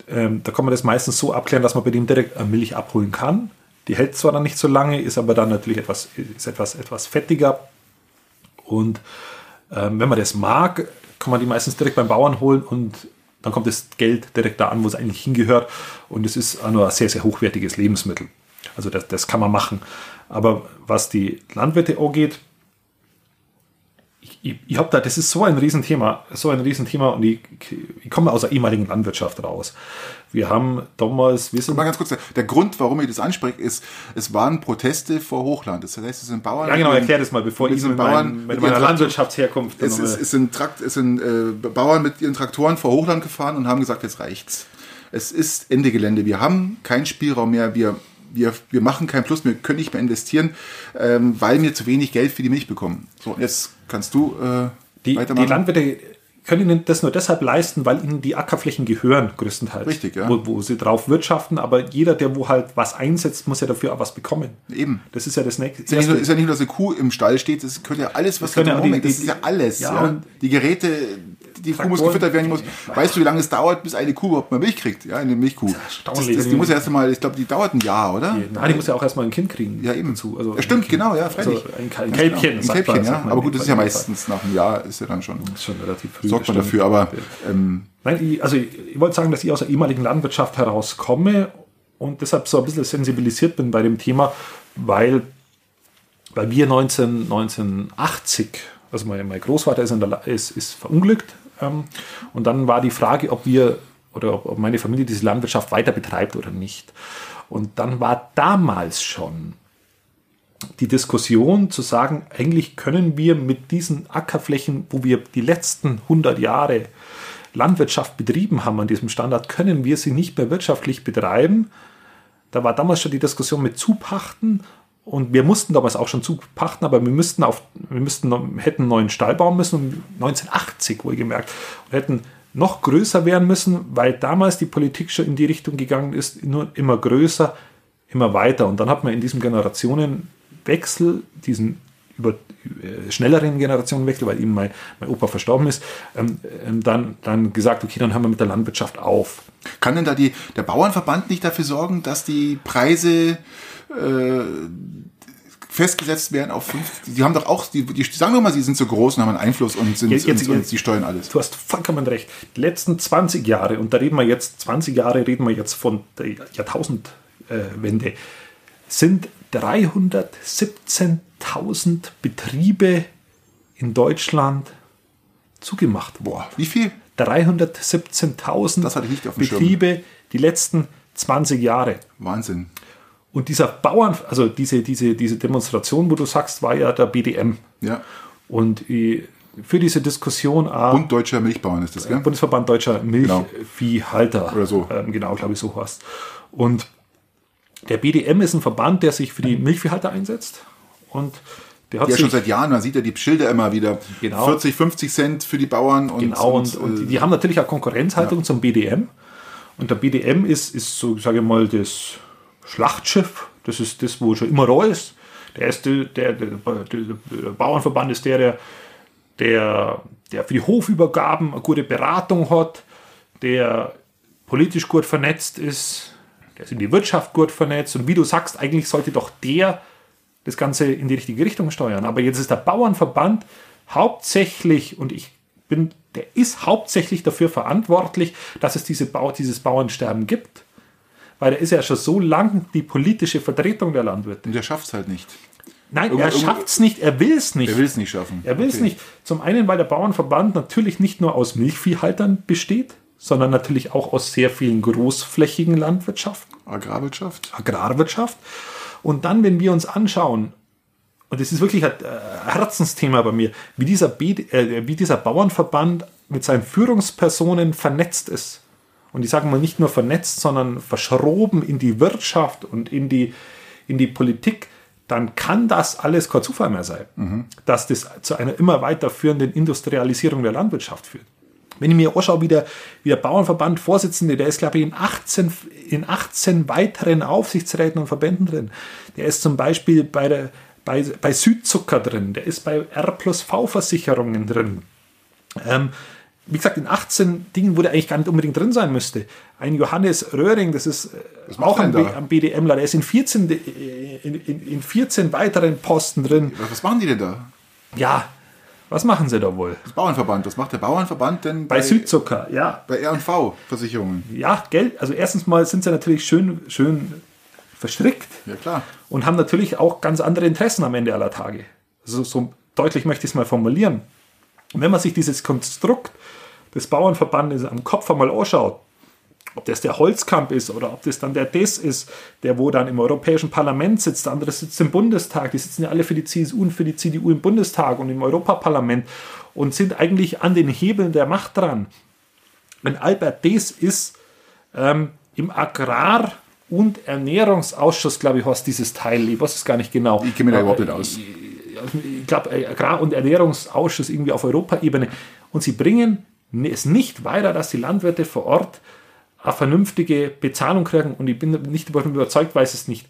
ähm, da kann man das meistens so abklären, dass man bei dem direkt eine Milch abholen kann. Die hält zwar dann nicht so lange, ist aber dann natürlich etwas, ist etwas, etwas fettiger. Und ähm, wenn man das mag, kann man die meistens direkt beim Bauern holen und dann kommt das Geld direkt da an, wo es eigentlich hingehört. Und es ist auch nur ein sehr, sehr hochwertiges Lebensmittel. Also das, das kann man machen. Aber was die Landwirte angeht, ich, ich, ich habe da, das ist so ein Riesenthema, so ein Riesenthema und ich, ich komme aus der ehemaligen Landwirtschaft raus. Wir haben damals, wir sind. Mal ganz kurz, der Grund, warum ich das anspreche, ist, es waren Proteste vor Hochland. Das heißt, es sind Bauern. Ja, genau, erklär das mal, bevor ich mit, Bauern, mit, meiner Landwirtschaftsherkunft. Es, ist, es sind, Trakt, es sind äh, Bauern mit ihren Traktoren vor Hochland gefahren und haben gesagt, jetzt reicht's. Es ist Ende Gelände. Wir haben keinen Spielraum mehr. Wir wir, wir machen keinen Plus, wir können nicht mehr investieren, ähm, weil wir zu wenig Geld für die Milch bekommen. So, jetzt kannst du äh, die, weitermachen. Die Landwirte können ihnen das nur deshalb leisten, weil ihnen die Ackerflächen gehören, größtenteils. Richtig, ja. Wo, wo, sie drauf wirtschaften, aber jeder, der wo halt was einsetzt, muss ja dafür auch was bekommen. Eben. Das ist ja das nächste. Ist ja, nicht nur, ist ja nicht nur, dass eine Kuh im Stall steht, das gehört ja alles, was da ja die, das ist ja alles. Ja, ja. Die Geräte, die Kuh muss gefüttert werden. Muss, weißt du, wie lange es dauert, bis eine Kuh überhaupt mal Milch kriegt? Ja, eine Milchkuh. Das das, das, die muss ja erst mal, ich glaube, die dauert ein Jahr, oder? Die, nein, die muss ja auch erst mal ein Kind kriegen. Ja, eben. Zu. Also ja, stimmt, genau, ja, freilich. Also ein, ein Kälbchen. Genau. Ein Kälbchen, ja. Aber gut, das ist ja meistens nach einem Jahr, ist ja dann schon. Das ist schon relativ früh. Sorgt man dafür, aber. Ähm, Nein, ich, also ich, wollte sagen, dass ich aus der ehemaligen Landwirtschaft herauskomme und deshalb so ein bisschen sensibilisiert bin bei dem Thema, weil, weil wir 19, 1980, also mein, mein Großvater ist, der, ist, ist verunglückt und dann war die Frage, ob wir oder ob, ob meine Familie diese Landwirtschaft weiter betreibt oder nicht. Und dann war damals schon die Diskussion zu sagen, eigentlich können wir mit diesen Ackerflächen, wo wir die letzten 100 Jahre Landwirtschaft betrieben haben an diesem Standard, können wir sie nicht mehr wirtschaftlich betreiben. Da war damals schon die Diskussion mit Zupachten und wir mussten damals auch schon zupachten, aber wir müssten auf, wir müssten, hätten einen neuen Stall bauen müssen, 1980 wohlgemerkt, und hätten noch größer werden müssen, weil damals die Politik schon in die Richtung gegangen ist, nur immer größer, immer weiter. Und dann hat man in diesem Generationenwechsel, diesen über äh, schnelleren Generationenwechsel, weil ihm mein, mein Opa verstorben ist, ähm, ähm, dann, dann gesagt, okay, dann hören wir mit der Landwirtschaft auf. Kann denn da die, der Bauernverband nicht dafür sorgen, dass die Preise äh, festgesetzt werden auf fünf. Die haben doch auch, die, die sagen doch mal, sie sind so groß und haben einen Einfluss und sind jetzt, jetzt, und, und sie steuern alles. Du hast vollkommen recht. Die letzten 20 Jahre, und da reden wir jetzt, 20 Jahre reden wir jetzt von der Jahrtausendwende, sind 317.000 Betriebe in Deutschland zugemacht. Boah, wie viel? 317.000 Betriebe Schirm. die letzten 20 Jahre. Wahnsinn. Und dieser Bauern, also diese, diese, diese Demonstration, wo du sagst, war ja der BDM. Ja. Und für diese Diskussion. Äh, Bund Deutscher Milchbauern ist das, gell? Bundesverband Deutscher Milchviehhalter. Genau. Oder so. Ähm, genau, glaube ich, so heißt. Und der BDM ist ein Verband, der sich für die Milchviehhalter einsetzt. Und der hat ja schon seit Jahren, man sieht ja die Schilder immer wieder. Genau. 40, 50 Cent für die Bauern. Und, genau, und, und, und die, die, haben natürlich auch Konkurrenzhaltung ja. zum BDM. Und der BDM ist, ist so, sage ich mal, das Schlachtschiff. Das ist das, wo schon immer da ist. Der erste, der, der, der, der Bauernverband ist der, der, der, der für die Hofübergaben eine gute Beratung hat, der politisch gut vernetzt ist, der ist in die Wirtschaft gut vernetzt. Und wie du sagst, eigentlich sollte doch der das Ganze in die richtige Richtung steuern. Aber jetzt ist der Bauernverband hauptsächlich, und ich bin, der ist hauptsächlich dafür verantwortlich, dass es diese Bau, dieses Bauernsterben gibt. Weil er ist ja schon so lang die politische Vertretung der Landwirte. Und der schafft es halt nicht. Nein, Irgendw er schafft es nicht, er will es nicht. Er will es nicht schaffen. Er will es okay. nicht. Zum einen, weil der Bauernverband natürlich nicht nur aus Milchviehhaltern besteht, sondern natürlich auch aus sehr vielen großflächigen Landwirtschaften. Agrarwirtschaft. Agrarwirtschaft. Und dann, wenn wir uns anschauen, und das ist wirklich ein Herzensthema bei mir, wie dieser, B, äh, wie dieser Bauernverband mit seinen Führungspersonen vernetzt ist. Und ich sage mal nicht nur vernetzt, sondern verschroben in die Wirtschaft und in die, in die Politik, dann kann das alles kein Zufall mehr sein, mhm. dass das zu einer immer weiterführenden Industrialisierung der Landwirtschaft führt. Wenn ich mir anschaue, wie der, wie der Bauernverband Vorsitzende, der ist, glaube ich, in 18, in 18 weiteren Aufsichtsräten und Verbänden drin. Der ist zum Beispiel bei, der, bei, bei Südzucker drin, der ist bei R plus V-Versicherungen drin. Ähm, wie gesagt, in 18 Dingen, wo der eigentlich gar nicht unbedingt drin sein müsste. Ein Johannes Röhring, das ist Was äh, auch macht ein, da? BDMler, der ist in 14, de- in, in, in 14 weiteren Posten drin. Was, was machen die denn da? Ja, was machen sie da wohl? Das Bauernverband. Was macht der Bauernverband denn Bei Südzucker, ja. bei R&V-Versicherungen? Ja, Geld, also erstens mal sind sie natürlich schön, schön verstrickt Ja, klar. und haben natürlich auch ganz andere Interessen am Ende aller Tage. Also so deutlich möchte ich es mal formulieren. Und wenn man sich dieses Konstrukt des Bauernverbandes am Kopf einmal anschaut, ob das der Holzkamp ist oder ob das dann der Des ist, der wo dann im Europäischen Parlament sitzt, der andere sitzt im Bundestag, die sitzen ja alle für die CSU und für die CDU im Bundestag und im Europaparlament und sind eigentlich an den Hebeln der Macht dran. Wenn Albert Des ist ähm, im Agrar- und Ernährungsausschuss, glaube ich, was dieses Teil, ich weiß es gar nicht genau. Ich kenne mich da überhaupt nicht aus. ich glaube, Agrar- und Ernährungsausschuss irgendwie auf Europaebene. Und sie bringen es nicht weiter, dass die Landwirte vor Ort eine vernünftige Bezahlung kriegen. Und ich bin nicht überzeugt, weil sie es nicht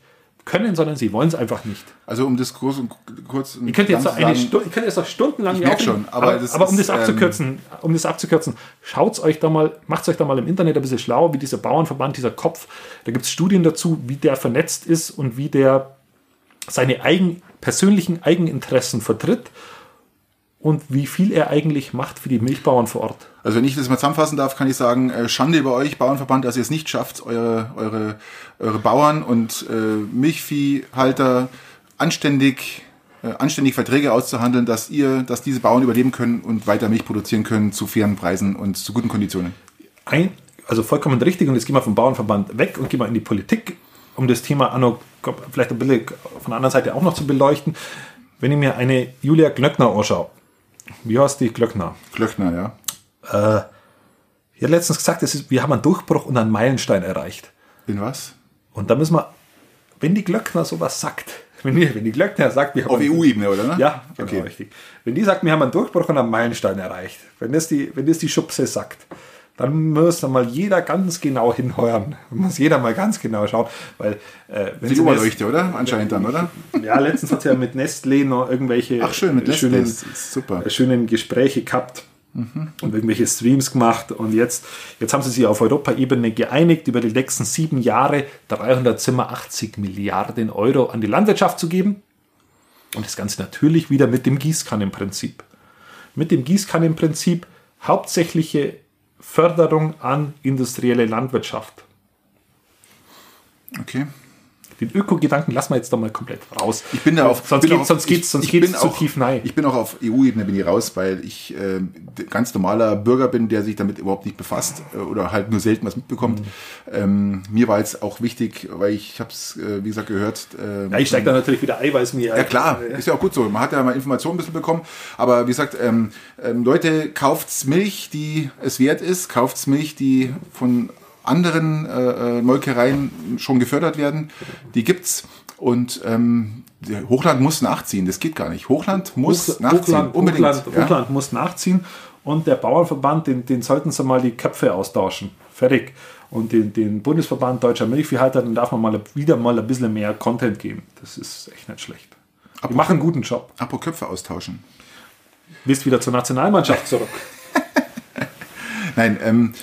können, sondern sie wollen es einfach nicht. Also um das kurz und kurz Ich könnte jetzt, zu eine Stunde, ich könnte jetzt noch stundenlang Ich merk aufregen, schon, aber aber, das aber um das abzukürzen, um das abzukürzen, schaut's euch da mal, macht's euch da mal im Internet ein bisschen schlau, wie dieser Bauernverband, dieser Kopf, da gibt es Studien dazu, wie der vernetzt ist und wie der seine eigen, persönlichen Eigeninteressen vertritt und wie viel er eigentlich macht für die Milchbauern vor Ort. Also wenn ich das mal zusammenfassen darf, kann ich sagen, äh, Schande über euch, Bauernverband, dass ihr es nicht schafft, eure, eure, eure Bauern und äh, Milchviehhalter anständig, äh, anständig Verträge auszuhandeln, dass ihr, dass diese Bauern überleben können und weiter Milch produzieren können zu fairen Preisen und zu guten Konditionen. ein, also vollkommen richtig, und jetzt gehen wir vom Bauernverband weg und gehen wir in die Politik, um das Thema Anno vielleicht ein bisschen von der anderen Seite auch noch zu beleuchten. Wenn ich mir eine Julia Glöckner anschaue, wie heißt die Glöckner? Glöckner, ja. Äh, hat letztens gesagt, es ist, wir haben einen Durchbruch und einen Meilenstein erreicht. In was? Und da müssen wir, wenn die Glöckner sowas sagt, wenn die, wenn die Glöckner sagt, wir haben Auf EU-Ebene, oder? Ne? ja, genau, Okay. richtig. Wenn die sagt, wir haben einen Durchbruch und einen Meilenstein erreicht, wenn das die, wenn das die Schubse sagt, dann muss da mal jeder ganz genau hinhören. Muss jeder mal ganz genau schauen, weil äh, wenn Die sie Oberleuchte, oder? Anscheinend dann, oder? ja letztens hat sie ja mit Nestlé noch irgendwelche Ach schön, mit schönen, super. schönen Gespräche gehabt und irgendwelche Streams gemacht und jetzt, jetzt haben sie sich auf Europaebene geeinigt, über die nächsten sieben Jahre 387 Milliarden Euro an die Landwirtschaft zu geben. Und das Ganze natürlich wieder mit dem Gießkannenprinzip. Mit dem Gießkannenprinzip hauptsächliche Förderung an industrielle Landwirtschaft. Okay. Den Öko-Gedanken lassen wir jetzt doch mal komplett raus. Ich bin da auf, sonst bin geht, auf- sonst geht's, sonst ich geht's bin zu auch- tief nein. Ich bin auch auf EU-Ebene bin ich raus, weil ich äh, ganz normaler Bürger bin, der sich damit überhaupt nicht befasst äh, oder halt nur selten was mitbekommt. Mhm. Ähm, mir war jetzt auch wichtig, weil ich habe es, äh, wie gesagt, gehört. Äh, ja, ich steige da natürlich wieder Eiweiß mir. ja klar, ist ja auch gut so. Man hat ja mal Informationen ein bisschen bekommen. Aber wie gesagt, ähm, ähm, Leute, kauft's Milch, die es wert ist. Kauft's Milch, die von anderen äh, äh, Molkereien schon gefördert werden. Die gibt's. Und ähm, Hochland muss nachziehen. Das geht gar nicht. Hochland muss Hoch- nachziehen. Hochland, Unbedingt. Hochland, ja. Hochland muss nachziehen und der Bauernverband, den, den sollten sie mal die Köpfe austauschen. Fertig. Und den, den Bundesverband Deutscher Milchviehhalter, den darf man mal wieder mal ein bisschen mehr Content geben. Das ist echt nicht schlecht. Die machen einen guten Job. Apropos Köpfe austauschen. Bist wieder zur Nationalmannschaft zurück. Nein, ähm,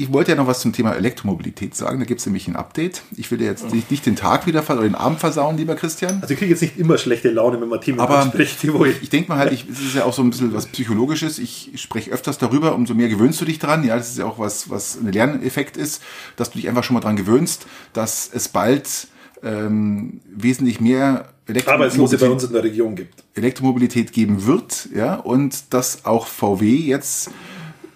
ich wollte ja noch was zum Thema Elektromobilität sagen. Da gibt's nämlich ein Update. Ich will dir jetzt nicht, nicht den Tag wieder oder den Abend versauen, lieber Christian. Also ich kriege jetzt nicht immer schlechte Laune, wenn man Themen Aber anspricht, wo ich ich denke mal halt, ich, es ist ja auch so ein bisschen was Psychologisches. Ich spreche öfters darüber, umso mehr gewöhnst du dich dran. Ja, das ist ja auch was, was ein Lerneffekt ist, dass du dich einfach schon mal dran gewöhnst, dass es bald ähm, wesentlich mehr Arbeitslose bei Elektromobilität, uns in der Region gibt. Elektromobilität geben wird, ja, und dass auch VW jetzt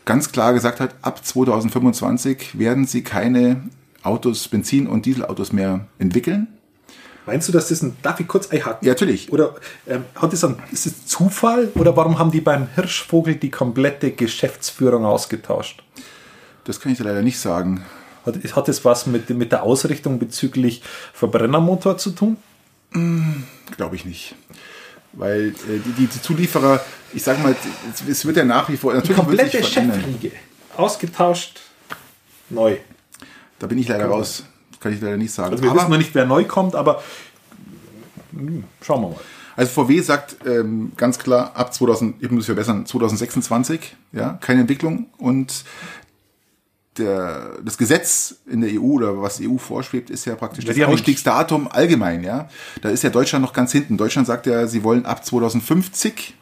ganz klar gesagt hat, ab 2025 werden sie keine Autos, Benzin- und Dieselautos mehr entwickeln. Meinst du, dass das ein, darf ich kurz einhaken? Ja, natürlich. Oder ähm, hat das ein, ist es Zufall oder warum haben die beim Hirschvogel die komplette Geschäftsführung ausgetauscht? Das kann ich dir leider nicht sagen. Hat, hat das was mit, mit der Ausrichtung bezüglich Verbrennermotor zu tun? Glaube ich nicht. Weil äh, die, die, die Zulieferer, ich sage mal, es, es wird ja nach wie vor Die natürlich wird komplette. Chefriege. Ausgetauscht, neu. Da bin ich leider raus. Das kann ich leider nicht sagen. Also wir aber, wissen noch nicht, wer neu kommt, aber hm, schauen wir mal. Also VW sagt ähm, ganz klar, ab 2000, ich muss verbessern, 2026, ja, keine Entwicklung und der, das Gesetz in der EU oder was EU vorschwebt, ist ja praktisch das Ausstiegsdatum allgemein, ja. Da ist ja Deutschland noch ganz hinten. Deutschland sagt ja, sie wollen ab 2050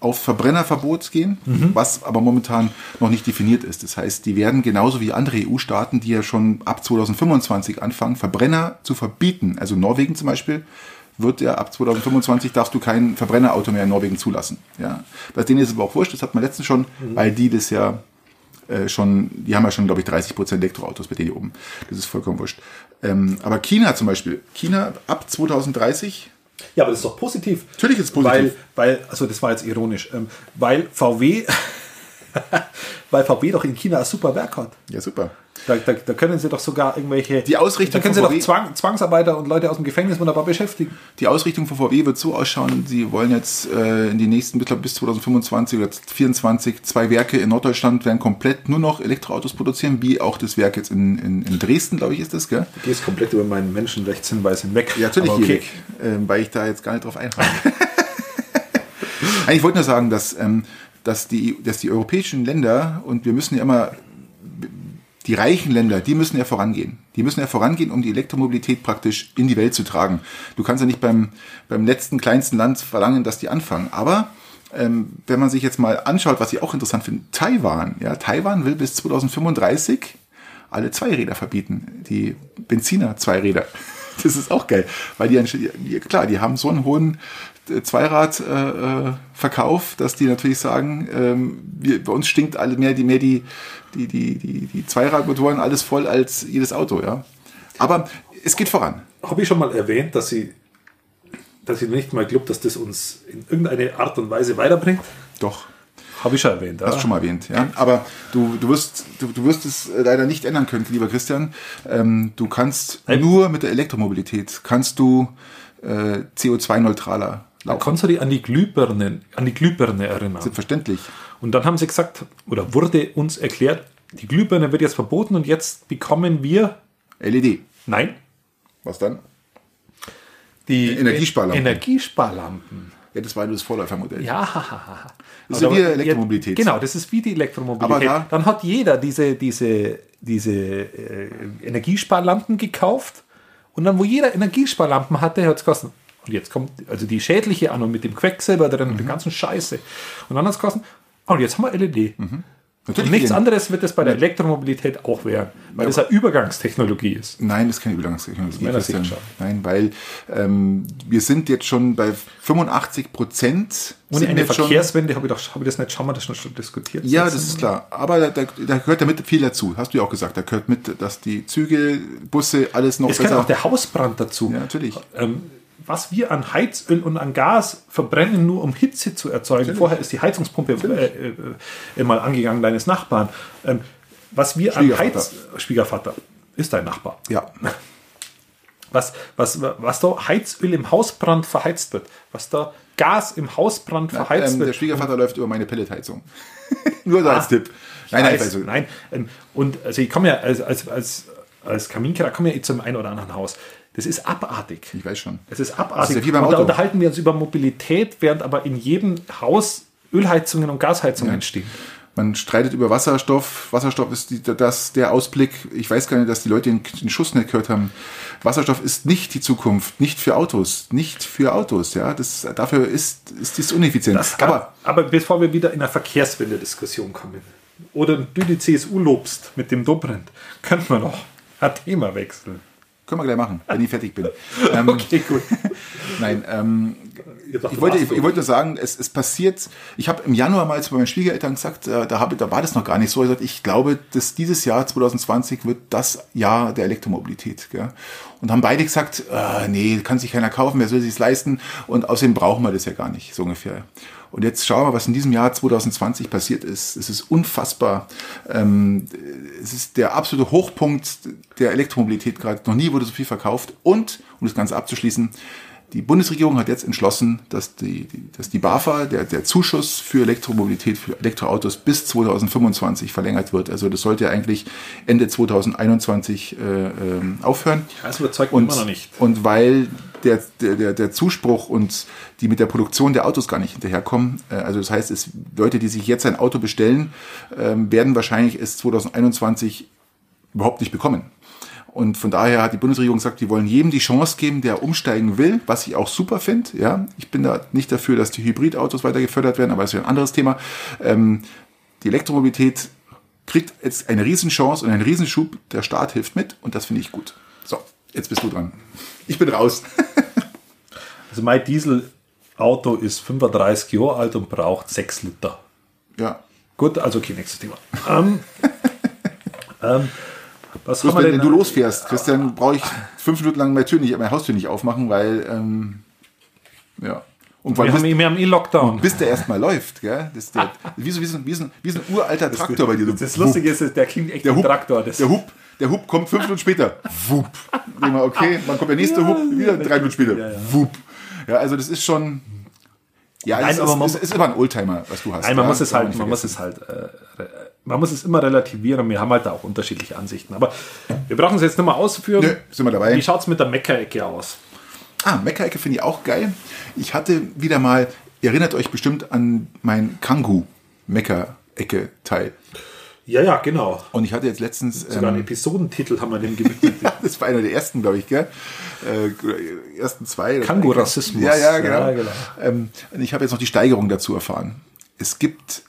auf Verbrennerverbot gehen, mhm. was aber momentan noch nicht definiert ist. Das heißt, die werden genauso wie andere EU-Staaten, die ja schon ab 2025 anfangen, Verbrenner zu verbieten. Also Norwegen zum Beispiel wird ja ab 2025 darfst du kein Verbrennerauto mehr in Norwegen zulassen. Ja. Bei denen ist es aber auch wurscht, das hat man letztens schon, mhm. weil die das ja äh, schon, die haben ja schon, glaube ich, 30 Prozent Elektroautos bei denen hier oben. Das ist vollkommen wurscht. Ähm, aber China zum Beispiel, China ab 2030 ja, aber das ist doch positiv. Natürlich ist es positiv. Weil, weil, also das war jetzt ironisch, ähm, weil VW, weil VW doch in China ein super Werk hat. Ja, super. Da, da, da, können sie doch sogar irgendwelche. Die Ausrichtung da können sie doch Zwang, Zwangsarbeiter und Leute aus dem Gefängnis wunderbar beschäftigen. Die Ausrichtung von VW wird so ausschauen, sie wollen jetzt äh, in die nächsten, ich glaube bis 2025 oder 2024, zwei Werke in Norddeutschland werden komplett nur noch Elektroautos produzieren, wie auch das Werk jetzt in, in, in Dresden, glaube ich, ist das, gell? Du gehst komplett über meinen Menschenrechtshinweis hinweg. Ja, natürlich okay. Weg, äh, weil ich da jetzt gar nicht drauf einhalte. ich wollte nur sagen, dass, ähm, dass, die, dass die europäischen Länder, und wir müssen ja immer die reichen Länder, die müssen ja vorangehen. Die müssen ja vorangehen, um die Elektromobilität praktisch in die Welt zu tragen. Du kannst ja nicht beim, beim letzten, kleinsten Land verlangen, dass die anfangen. Aber ähm, wenn man sich jetzt mal anschaut, was ich auch interessant finde, Taiwan, ja, Taiwan will bis 2035 alle Zweiräder verbieten. Die Benziner Zweiräder. Das ist auch geil, weil die, klar, die haben so einen hohen Zweiradverkauf, äh, dass die natürlich sagen, ähm, wir, bei uns stinkt alle mehr die mehr die die, die, die, die Zweiradmotoren alles voll als jedes Auto, ja. Aber es geht voran. Habe ich schon mal erwähnt, dass sie, dass ich nicht mal glaube, dass das uns in irgendeine Art und Weise weiterbringt? Doch. Habe ich schon erwähnt. Hast du schon mal erwähnt, ja. Aber du, du, wirst, du, du wirst es leider nicht ändern können, lieber Christian. Ähm, du kannst Nein. nur mit der Elektromobilität kannst du äh, CO2-neutraler laufen. Kannst du dich an die Glühbirne, an die Glühbirne erinnern? Selbstverständlich. Und dann haben sie gesagt, oder wurde uns erklärt, die Glühbirne wird jetzt verboten und jetzt bekommen wir LED. Nein. Was dann? Die Energiesparlampen. Energiesparlampen. Ja, das war nur das Vorläufermodell. Ja, das ist ja wie Elektromobilität. Genau, das ist wie die Elektromobilität. Da dann hat jeder diese, diese, diese äh, Energiesparlampen gekauft und dann, wo jeder Energiesparlampen hatte, hat es gekostet. Und jetzt kommt also die schädliche an und mit dem Quecksilber drin mhm. und der ganzen Scheiße. Und es gekostet, oh, und jetzt haben wir LED. Mhm. Natürlich und nichts anderes wird es bei der Elektromobilität auch werden, weil ja, das eine Übergangstechnologie ist. Nein, das ist keine Übergangstechnologie. Ist Nein, weil ähm, wir sind jetzt schon bei 85 Prozent. Ohne eine Verkehrswende habe ich, doch, hab ich das nicht schon mal das schon diskutiert. Ja, das ist klar. Aber da, da, da gehört damit viel dazu. Hast du ja auch gesagt. Da gehört mit, dass die Züge, Busse, alles noch es besser. Es gehört auch der Hausbrand dazu. Ja, natürlich. Ähm, was wir an Heizöl und an Gas verbrennen, nur um Hitze zu erzeugen. Natürlich. Vorher ist die Heizungspumpe äh, äh, mal angegangen deines Nachbarn. Ähm, was wir an Heiz... Schwiegervater ist dein Nachbar. Ja. Was, was, was da Heizöl im Hausbrand verheizt wird, was da Gas im Hausbrand Na, verheizt ähm, wird. Der Schwiegervater läuft über meine Pelletheizung. nur so ah, als Tipp. Nein, nein, nein. Ähm, und also ich komme ja als, als, als, als Kaminkehrer komme ja eh zum einen oder anderen Haus. Das ist abartig. Ich weiß schon. Es ist abartig. Ist ja und da unterhalten wir uns über Mobilität, während aber in jedem Haus Ölheizungen und Gasheizungen ja. stehen. Man streitet über Wasserstoff. Wasserstoff ist die, das, der Ausblick. Ich weiß gar nicht, dass die Leute den, den Schuss nicht gehört haben. Wasserstoff ist nicht die Zukunft, nicht für Autos, nicht für Autos. Ja, das, dafür ist, ist das uneffizient. Das kann, aber, aber bevor wir wieder in eine Verkehrswende-Diskussion kommen oder du die CSU lobst mit dem Dobrindt, könnten wir noch ein Thema wechseln. Können wir gleich machen, wenn ich fertig bin. Ähm, okay, gut. Nein, ähm, ich, wollte, ich, ich, wollte sagen, es, es passiert, ich habe im Januar mal zu meinen Schwiegereltern gesagt, äh, da, hab, da war das noch gar nicht so. Ich, gesagt, ich glaube, dass dieses Jahr 2020 wird das Jahr der Elektromobilität. Gell? Und haben beide gesagt, äh, nee, kann sich keiner kaufen, wer soll sich leisten? Und außerdem brauchen wir das ja gar nicht, so ungefähr. Und jetzt schauen wir, was in diesem Jahr 2020 passiert ist. Es ist unfassbar. Ähm, es ist der absolute Hochpunkt der Elektromobilität gerade. Noch nie wurde so viel verkauft. Und, um das Ganze abzuschließen, die Bundesregierung hat jetzt entschlossen, dass die, dass die BAFA, der, der Zuschuss für Elektromobilität, für Elektroautos bis 2025 verlängert wird. Also das sollte eigentlich Ende 2021 äh, äh, aufhören. Das überzeugt und, immer noch nicht. Und weil der, der, der Zuspruch und die mit der Produktion der Autos gar nicht hinterherkommen, äh, also das heißt, es, Leute, die sich jetzt ein Auto bestellen, ähm, werden wahrscheinlich es 2021 überhaupt nicht bekommen. Und von daher hat die Bundesregierung gesagt, die wollen jedem die Chance geben, der umsteigen will, was ich auch super finde. Ja, ich bin da nicht dafür, dass die Hybridautos weiter gefördert werden, aber das ist ja ein anderes Thema. Ähm, die Elektromobilität kriegt jetzt eine Riesenchance und einen Riesenschub. Der Staat hilft mit und das finde ich gut. So, jetzt bist du dran. Ich bin raus. also mein Dieselauto ist 35 Jahre alt und braucht 6 Liter. Ja. Gut, also okay, nächstes Thema. ähm, ähm, was Bloß, wenn, wenn du losfährst, Christian, brauche ich fünf Minuten lang meine Tür nicht, meine Haustür nicht aufmachen, weil ähm, ja. Und wir, haben, wir haben eh Lockdown. Bis der erstmal läuft, gell? Das ist der, wie, so, wie, so, wie, so, wie so ein uralter Traktor bei dir. Das, das Lustige ist, der klingt echt der Hub, Traktor. Das der Hub, der Hub kommt fünf Minuten später. Wupp. Okay, dann kommt der nächste ja, Hub, wieder drei Minuten später. Ja, ja. Wupp. Ja, also das ist schon. Ja, Nein, es, aber ist, man, es ist immer ein Oldtimer, was du hast. Nein, man muss es halt, man muss es halt äh, man muss es immer relativieren und wir haben halt da auch unterschiedliche Ansichten. Aber wir brauchen es jetzt nicht mal ausführen. Nö, sind wir dabei. Wie schaut es mit der Meckerecke aus? Ah, Meckerecke finde ich auch geil. Ich hatte wieder mal, ihr erinnert euch bestimmt an mein Kangu Meckerecke-Teil. Ja, ja, genau. Und ich hatte jetzt letztens. Sogar ähm, einen Episodentitel haben wir dem gewidmet. ja, das war einer der ersten, glaube ich, gell? Äh, ersten zwei. Kangu-Rassismus. Ja, ja, genau. Ja, genau. Ähm, ich habe jetzt noch die Steigerung dazu erfahren. Es gibt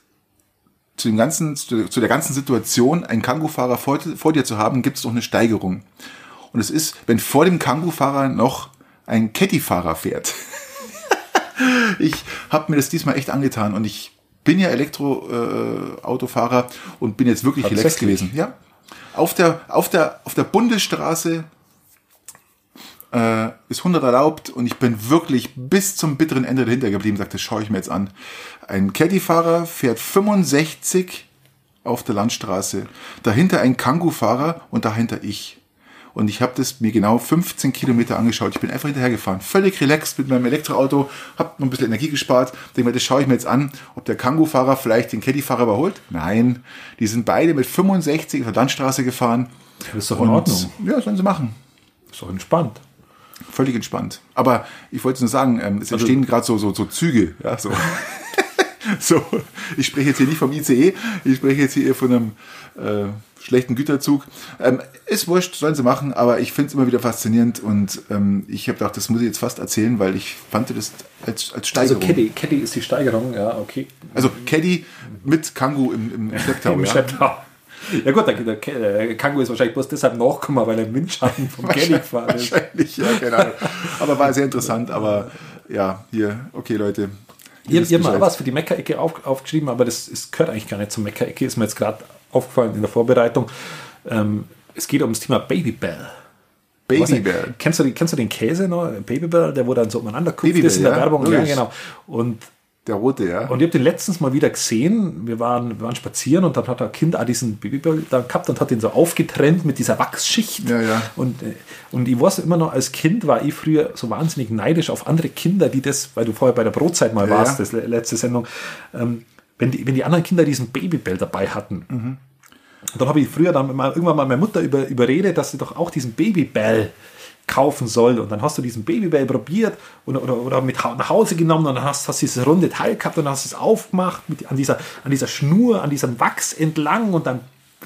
zu, dem ganzen, zu, der ganzen Situation, einen Kangoo-Fahrer vor, vor, dir zu haben, gibt es noch eine Steigerung. Und es ist, wenn vor dem Kangoo-Fahrer noch ein Caddy-Fahrer fährt. ich habe mir das diesmal echt angetan und ich bin ja Elektroautofahrer äh, und bin jetzt wirklich relaxed gewesen. Ja. Auf der, auf der, auf der Bundesstraße äh, ist 100 erlaubt und ich bin wirklich bis zum bitteren Ende dahinter geblieben, sagt, das schaue ich mir jetzt an. Ein Caddy-Fahrer fährt 65 auf der Landstraße, dahinter ein Kangoo-Fahrer und dahinter ich. Und ich habe das mir genau 15 Kilometer angeschaut. Ich bin einfach hinterhergefahren. Völlig relaxed mit meinem Elektroauto, habe noch ein bisschen Energie gespart. Denke mir, das schaue ich mir jetzt an, ob der Kangoo-Fahrer vielleicht den Caddy-Fahrer überholt. Nein, die sind beide mit 65 auf der Landstraße gefahren. Das ist doch in Ordnung. Ja, sollen sie machen. Ist doch entspannt. Völlig entspannt. Aber ich wollte nur sagen, ähm, es also entstehen also, gerade so, so, so Züge. Ja, so. so, ich spreche jetzt hier nicht vom ICE, ich spreche jetzt hier von einem äh, schlechten Güterzug. Ähm, ist wurscht, sollen sie machen, aber ich finde es immer wieder faszinierend und ähm, ich habe gedacht, das muss ich jetzt fast erzählen, weil ich fand das als, als Steigerung. Also Caddy, Caddy ist die Steigerung, ja, okay. Also Caddy mit Kangoo im, im Schlepptau. Im ja. Schlepptau. Ja gut, der, der, der Kango ist wahrscheinlich bloß deshalb nachgekommen, weil er im Windschatten vom Kelly gefahren ist. Wahrscheinlich, ja, genau. Aber war sehr interessant, aber ja, hier, okay Leute. Ihr, ihr habt mal was für die Meckerecke auf, aufgeschrieben, aber das, das gehört eigentlich gar nicht zur Meckerecke, ist mir jetzt gerade aufgefallen in der Vorbereitung. Ähm, es geht um das Thema Babybell. Babybell. Kennst du, kennst du den Käse noch? Babybell, der wo dann so umeinander kupft ist in der ja, Werbung. Ja, genau. Und der rote, ja. Und ich habe den letztens mal wieder gesehen. Wir waren, wir waren spazieren und dann hat ein Kind auch diesen Babybell da gehabt und hat den so aufgetrennt mit dieser Wachsschicht. Ja, ja. Und, äh, und ich weiß immer noch, als Kind war ich früher so wahnsinnig neidisch auf andere Kinder, die das, weil du vorher bei der Brotzeit mal ja, warst, das letzte Sendung, ähm, wenn, die, wenn die anderen Kinder diesen Babybell dabei hatten. Mhm. Und dann habe ich früher dann mal, irgendwann mal meine Mutter über, überredet, dass sie doch auch diesen Babybell kaufen soll. Und dann hast du diesen Babybell probiert oder, oder, oder mit nach Hause genommen und dann hast, du dieses runde Teil gehabt und hast es aufgemacht mit, an, dieser, an dieser Schnur, an diesem Wachs entlang und dann,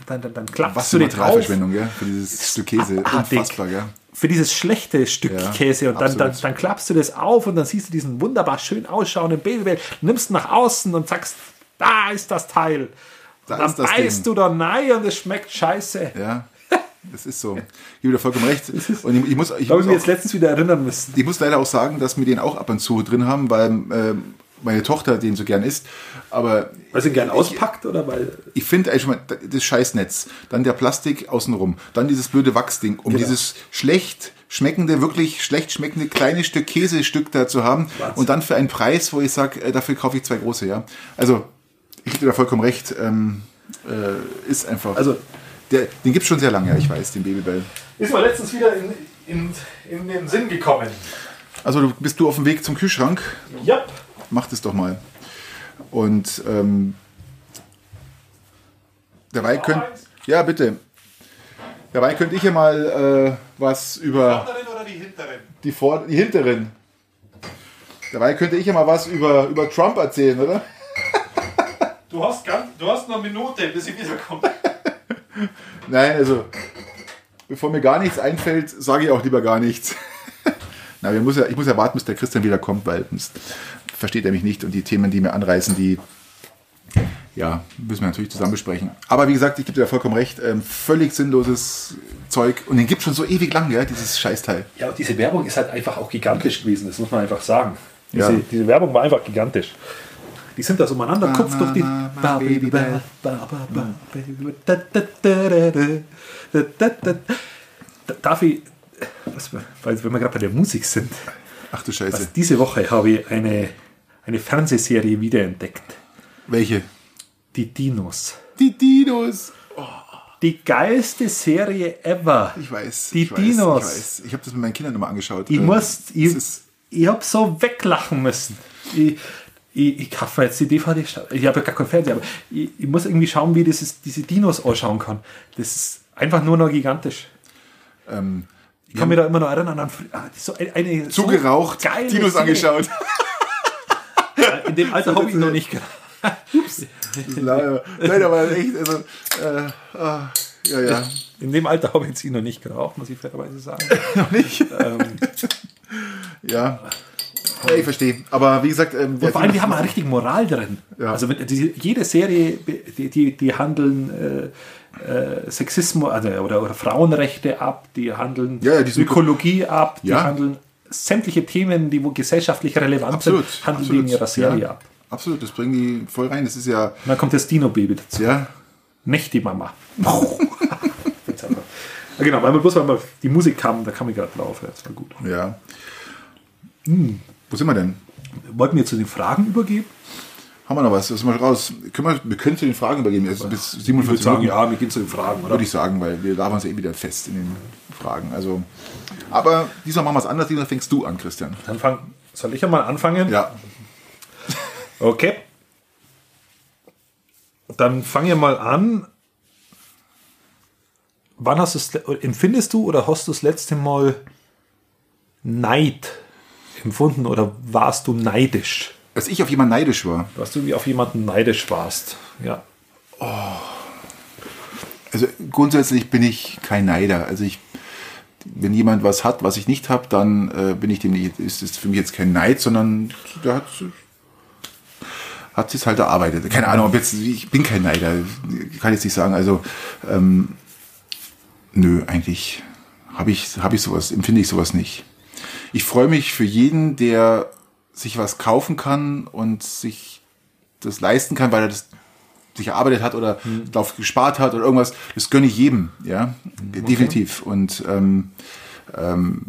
dann, dann, dann klappst Was du den drauf. gell? Für dieses Stück Käse. Unfassbar, gell? Für dieses schlechte Stück ja, Käse und dann, dann, dann, klappst du das auf und dann siehst du diesen wunderbar schön ausschauenden Babybell, nimmst nach außen und sagst, da ist das Teil. Da dann beißt du da rein und es schmeckt scheiße. Ja. Das ist so. Ich gebe dir vollkommen recht. Und ich, ich muss, ich muss auch, jetzt letztens wieder erinnern müssen. Ich muss leider auch sagen, dass wir den auch ab und zu drin haben, weil äh, meine Tochter den so gern isst. Aber weil sie ihn gern auspackt oder weil? Ich finde eigentlich mal das Scheißnetz, dann der Plastik außenrum, dann dieses blöde Wachsding, um genau. dieses schlecht schmeckende, wirklich schlecht schmeckende kleine Stück Käsestück da zu haben Wahnsinn. und dann für einen Preis, wo ich sage, äh, dafür kaufe ich zwei große, ja. Also ich gebe dir da vollkommen recht. Ähm, äh, ist einfach. Also der, den gibt es schon sehr lange, ich weiß, den Babybell. Ist mir letztens wieder in, in, in den Sinn gekommen. Also du, bist du auf dem Weg zum Kühlschrank? Ja. Mach das doch mal. Und ähm, dabei könnt. Ja, bitte. Dabei könnte ich ja mal äh, was über Vorderen oder die hinteren? die, Vor die hinteren. Dabei könnte ich ja mal was über, über Trump erzählen, oder? Du hast, ganz, du hast noch eine Minute, bis ich wiederkomme. Nein, also bevor mir gar nichts einfällt, sage ich auch lieber gar nichts. Na, wir muss ja, ich muss ja warten, bis der Christian wieder kommt, weil sonst versteht er mich nicht und die Themen, die mir anreißen, die ja, müssen wir natürlich zusammen besprechen. Aber wie gesagt, ich gebe dir vollkommen recht, ähm, völlig sinnloses Zeug und den gibt schon so ewig lang, ja, dieses Scheißteil. Ja, und diese Werbung ist halt einfach auch gigantisch gewesen, das muss man einfach sagen. Diese, Ja. diese Werbung war einfach gigantisch. Die sind da so umeinander Kopf durch die. ba, ba, baby, ba, ba, ba, ba, baby, da, da, da, da, da, da, da. Da- Darf ich, was, weil wenn wir gerade bei der Musik sind, Ach du Scheiße. was, diese Woche habe ich eine, eine Fernsehserie wiederentdeckt. Welche? Die Dinos. Die Dinos. Die geilste Serie ever. Ich weiß. Die ich weiß, Dinos. Ich weiß. Ich habe das mit meinen Kindern immer angeschaut. Ich Ähm, muss, es ich, ich habe so weglachen müssen. Ich, ich, ich kaufe mir jetzt die DVD. Ich habe ja gar keinen Fernseher, aber ich, ich muss irgendwie schauen, wie dieses, diese Dinos ausschauen kann. Das ist einfach nur noch gigantisch. ähm, Ich kann mich da immer noch erinnern an ah, so eine, eine zugeraucht, so Dinos Serie. angeschaut. In dem Alter habe ich ihn noch nicht geraucht. Leider. Nein, aber echt, also, äh, ah, ja, ja. In dem Alter habe ich jetzt ihn noch nicht geraucht, muss ich fairerweise sagen. Noch nicht. ähm, Ja. Ja ich verstehe. Aber wie gesagt, ähm, Und vor allem, die haben eine richtige Moral drin. Ja. Also wenn, die, jede Serie, die, die, die handeln äh, äh, Sexismus also, oder, oder Frauenrechte ab, die handeln Ja, die Ökologie ab, die handeln sämtliche Themen, die wo gesellschaftlich relevant absolut. sind, handeln absolut. die in ihrer Serie ab. Absolut, das bringen die voll rein. Das ist ja, Und dann kommt das Dino-Baby dazu. ja, Nicht die Mama. genau, weil wir bloß weil wir die Musik kam, da kam ich gerade drauf. Das war gut. ja. Hm. Wo sind wir denn? Wollten wir zu den Fragen übergehen? Haben wir noch was? Das ist mal raus. Können wir, wir können zu den Fragen übergeben. Also bis 47 Minuten ja, wir gehen zu den Fragen, oder? würde ich sagen, weil wir laufen uns eh wieder fest in den Fragen. Also, aber diesmal machen wir es anders. Diesmal fängst du an, Christian. Dann fang, soll ich ja mal anfangen? Ja, Okay. Dann fang ja mal an. Wann hast du es, empfindest du oder hast du das letzte Mal Neid empfunden oder warst du neidisch? als ich auf jemanden neidisch war. Dass du wie auf jemanden neidisch warst. Ja. Also grundsätzlich bin ich kein Neider. Also ich, wenn jemand was hat, was ich nicht habe, dann äh, bin ich dem nicht, ist es für mich jetzt kein Neid, sondern der hat hat es halt erarbeitet. Keine Ahnung, ob jetzt ich bin kein Neider, kann ich jetzt nicht sagen. Also ähm, nö, eigentlich habe ich habe ich sowas, empfinde ich sowas nicht. Ich freue mich für jeden, der sich was kaufen kann und sich das leisten kann, weil er das sich erarbeitet hat oder darauf gespart hat oder irgendwas, das gönne ich jedem, ja, definitiv. Und ähm, ähm,